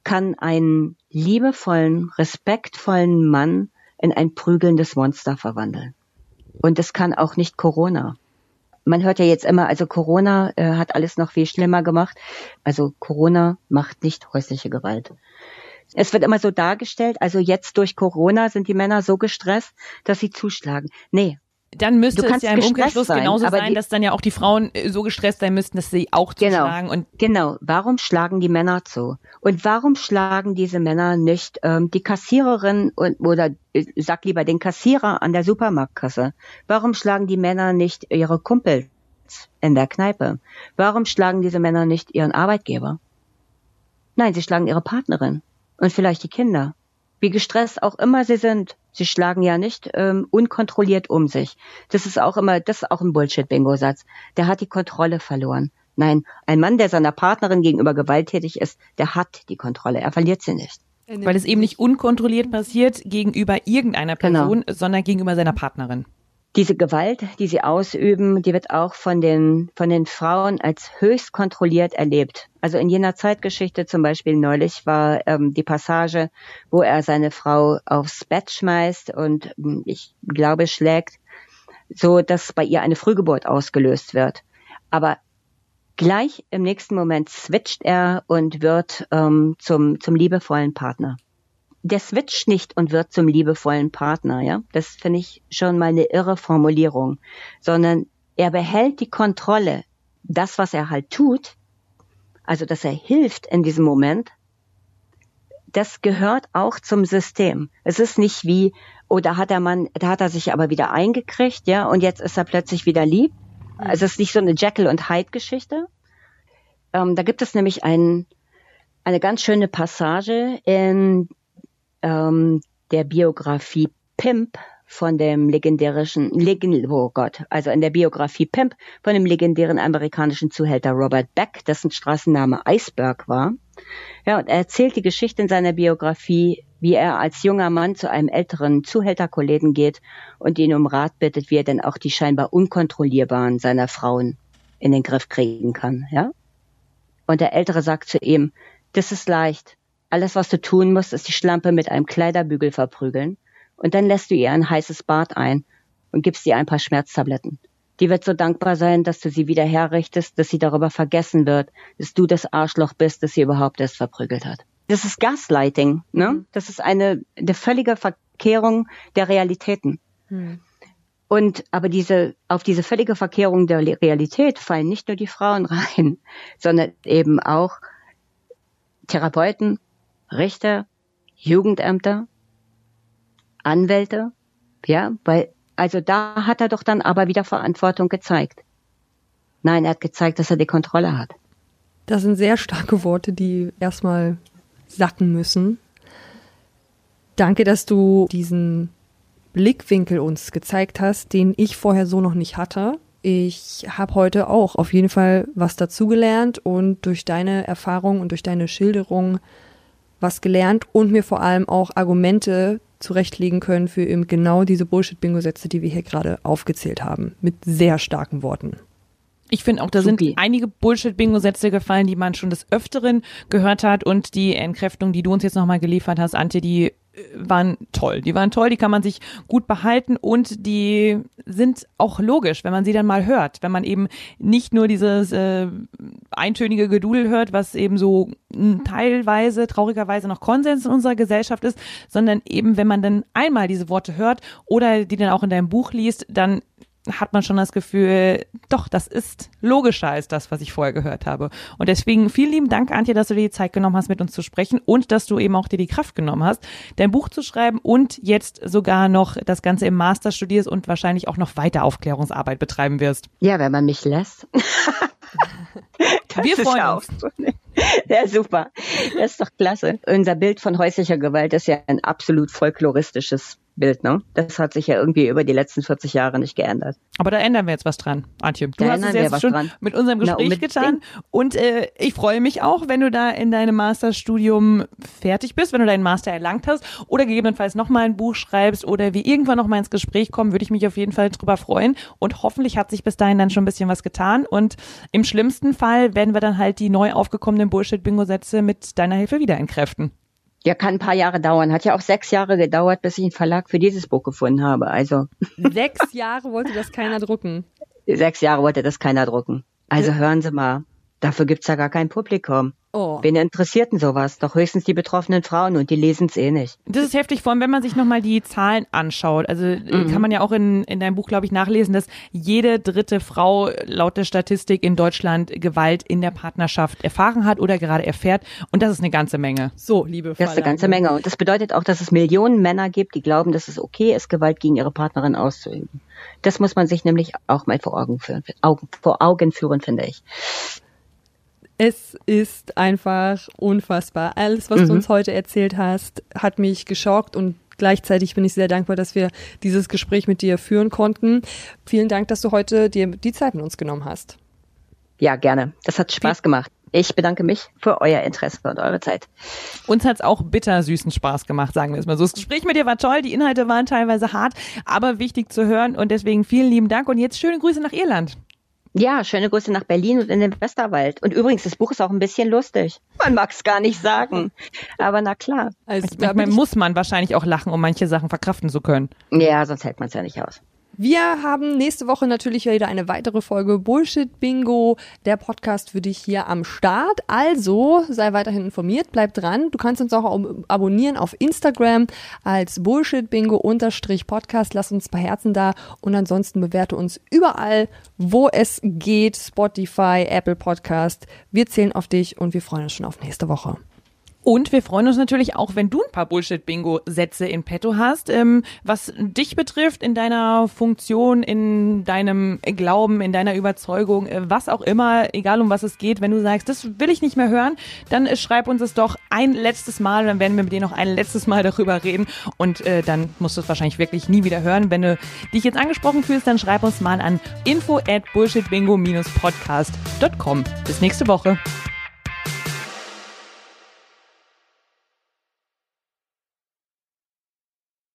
kann einen liebevollen, respektvollen Mann in ein prügelndes Monster verwandeln. Und das kann auch nicht Corona. Man hört ja jetzt immer, also Corona äh, hat alles noch viel schlimmer gemacht. Also Corona macht nicht häusliche Gewalt. Es wird immer so dargestellt, also jetzt durch Corona sind die Männer so gestresst, dass sie zuschlagen. Nee, dann müsste es ja im Umkehrschluss sein, genauso sein, dass dann ja auch die Frauen äh, so gestresst sein müssten, dass sie auch genau, zuschlagen. Und genau. Warum schlagen die Männer zu? Und warum schlagen diese Männer nicht ähm, die Kassiererin und, oder äh, sag lieber den Kassierer an der Supermarktkasse? Warum schlagen die Männer nicht ihre Kumpels in der Kneipe? Warum schlagen diese Männer nicht ihren Arbeitgeber? Nein, sie schlagen ihre Partnerin und vielleicht die Kinder. Wie gestresst auch immer sie sind, Sie schlagen ja nicht ähm, unkontrolliert um sich. Das ist auch immer, das ist auch ein Bullshit-Bingo-Satz. Der hat die Kontrolle verloren. Nein, ein Mann, der seiner Partnerin gegenüber gewalttätig ist, der hat die Kontrolle. Er verliert sie nicht. Weil es eben nicht unkontrolliert passiert gegenüber irgendeiner genau. Person, genau. sondern gegenüber seiner Partnerin diese Gewalt, die sie ausüben, die wird auch von den, von den Frauen als höchst kontrolliert erlebt. Also in jener Zeitgeschichte zum Beispiel neulich war ähm, die Passage, wo er seine Frau aufs Bett schmeißt und hm, ich glaube schlägt, so dass bei ihr eine Frühgeburt ausgelöst wird. Aber gleich im nächsten Moment switcht er und wird ähm, zum, zum liebevollen Partner der switcht nicht und wird zum liebevollen Partner, ja. Das finde ich schon mal eine irre Formulierung, sondern er behält die Kontrolle. Das, was er halt tut, also dass er hilft in diesem Moment, das gehört auch zum System. Es ist nicht wie, oh, da hat der Mann, da hat er sich aber wieder eingekriegt, ja, und jetzt ist er plötzlich wieder lieb. Also es ist nicht so eine Jekyll und Hyde Geschichte. Ähm, da gibt es nämlich ein, eine ganz schöne Passage in ähm, der Biografie Pimp von dem legendärischen, Legend, oh Gott, also in der Biografie Pimp von dem legendären amerikanischen Zuhälter Robert Beck, dessen Straßenname Iceberg war. Ja, und er erzählt die Geschichte in seiner Biografie, wie er als junger Mann zu einem älteren Zuhälterkollegen geht und ihn um Rat bittet, wie er denn auch die scheinbar unkontrollierbaren seiner Frauen in den Griff kriegen kann, ja? Und der Ältere sagt zu ihm, das ist leicht. Alles, was du tun musst, ist die Schlampe mit einem Kleiderbügel verprügeln und dann lässt du ihr ein heißes Bad ein und gibst ihr ein paar Schmerztabletten. Die wird so dankbar sein, dass du sie wieder herrichtest, dass sie darüber vergessen wird, dass du das Arschloch bist, das sie überhaupt erst verprügelt hat. Das ist Gaslighting, ne? Mhm. Das ist eine, eine völlige Verkehrung der Realitäten. Mhm. Und aber diese, auf diese völlige Verkehrung der Realität fallen nicht nur die Frauen rein, sondern eben auch Therapeuten, Richter, Jugendämter, Anwälte, ja, weil, also da hat er doch dann aber wieder Verantwortung gezeigt. Nein, er hat gezeigt, dass er die Kontrolle hat. Das sind sehr starke Worte, die erstmal sacken müssen. Danke, dass du diesen Blickwinkel uns gezeigt hast, den ich vorher so noch nicht hatte. Ich habe heute auch auf jeden Fall was dazugelernt und durch deine Erfahrung und durch deine Schilderung was gelernt und mir vor allem auch Argumente zurechtlegen können für eben genau diese Bullshit-Bingo-Sätze, die wir hier gerade aufgezählt haben, mit sehr starken Worten. Ich finde auch, da Supi. sind einige Bullshit-Bingo-Sätze gefallen, die man schon des Öfteren gehört hat und die Entkräftung, die du uns jetzt nochmal geliefert hast, Antje, die waren toll. Die waren toll, die kann man sich gut behalten und die sind auch logisch, wenn man sie dann mal hört. Wenn man eben nicht nur dieses äh, eintönige Gedudel hört, was eben so teilweise, traurigerweise noch Konsens in unserer Gesellschaft ist, sondern eben, wenn man dann einmal diese Worte hört oder die dann auch in deinem Buch liest, dann hat man schon das Gefühl, doch, das ist logischer als das, was ich vorher gehört habe. Und deswegen vielen lieben Dank, Antje, dass du dir die Zeit genommen hast, mit uns zu sprechen und dass du eben auch dir die Kraft genommen hast, dein Buch zu schreiben und jetzt sogar noch das Ganze im Master studierst und wahrscheinlich auch noch weiter Aufklärungsarbeit betreiben wirst. Ja, wenn man mich lässt. Wir freuen uns. Ja, super. Das ist doch klasse. Unser Bild von häuslicher Gewalt ist ja ein absolut folkloristisches Bild, ne? Das hat sich ja irgendwie über die letzten 40 Jahre nicht geändert. Aber da ändern wir jetzt was dran, Antje. Du da hast es jetzt schon dran. mit unserem Gespräch Na, getan. Und äh, ich freue mich auch, wenn du da in deinem Masterstudium fertig bist, wenn du deinen Master erlangt hast oder gegebenenfalls nochmal ein Buch schreibst oder wir irgendwann nochmal ins Gespräch kommen, würde ich mich auf jeden Fall drüber freuen. Und hoffentlich hat sich bis dahin dann schon ein bisschen was getan. Und im schlimmsten Fall werden wir dann halt die neu aufgekommenen Bullshit-Bingo-Sätze mit deiner Hilfe wieder entkräften. Ja, kann ein paar Jahre dauern. Hat ja auch sechs Jahre gedauert, bis ich einen Verlag für dieses Buch gefunden habe. Also. Sechs Jahre wollte das keiner drucken. Sechs Jahre wollte das keiner drucken. Also hören Sie mal. Dafür gibt's ja gar kein Publikum. Oh. Wen interessiert denn sowas? Doch höchstens die betroffenen Frauen und die lesen es eh nicht. Das ist heftig, vor allem wenn man sich nochmal die Zahlen anschaut. Also äh, mhm. kann man ja auch in, in deinem Buch, glaube ich, nachlesen, dass jede dritte Frau laut der Statistik in Deutschland Gewalt in der Partnerschaft erfahren hat oder gerade erfährt. Und das ist eine ganze Menge. So, liebe Frau. Das ist eine ganze Menge. Und das bedeutet auch, dass es Millionen Männer gibt, die glauben, dass es okay ist, Gewalt gegen ihre Partnerin auszuüben. Das muss man sich nämlich auch mal vor Augen führen, Augen, vor Augen führen, finde ich. Es ist einfach unfassbar. Alles, was mhm. du uns heute erzählt hast, hat mich geschockt und gleichzeitig bin ich sehr dankbar, dass wir dieses Gespräch mit dir führen konnten. Vielen Dank, dass du heute dir die Zeit mit uns genommen hast. Ja, gerne. Das hat Spaß gemacht. Ich bedanke mich für euer Interesse und eure Zeit. Uns hat es auch bittersüßen Spaß gemacht, sagen wir es mal so. Das Gespräch mit dir war toll, die Inhalte waren teilweise hart, aber wichtig zu hören und deswegen vielen lieben Dank und jetzt schöne Grüße nach Irland. Ja, schöne Grüße nach Berlin und in den Westerwald. Und übrigens, das Buch ist auch ein bisschen lustig. Man mag es gar nicht sagen. Aber na klar. Also, manchmal muss man wahrscheinlich auch lachen, um manche Sachen verkraften zu können. Ja, sonst hält man es ja nicht aus. Wir haben nächste Woche natürlich wieder eine weitere Folge Bullshit Bingo. Der Podcast für dich hier am Start. Also sei weiterhin informiert, bleib dran. Du kannst uns auch abonnieren auf Instagram als Bullshit Bingo unterstrich Podcast. Lass uns ein paar Herzen da und ansonsten bewerte uns überall, wo es geht. Spotify, Apple Podcast. Wir zählen auf dich und wir freuen uns schon auf nächste Woche. Und wir freuen uns natürlich auch, wenn du ein paar Bullshit-Bingo-Sätze in petto hast, ähm, was dich betrifft, in deiner Funktion, in deinem Glauben, in deiner Überzeugung, äh, was auch immer, egal um was es geht. Wenn du sagst, das will ich nicht mehr hören, dann äh, schreib uns es doch ein letztes Mal, dann werden wir mit dir noch ein letztes Mal darüber reden und äh, dann musst du es wahrscheinlich wirklich nie wieder hören. Wenn du dich jetzt angesprochen fühlst, dann schreib uns mal an info at bullshitbingo-podcast.com. Bis nächste Woche.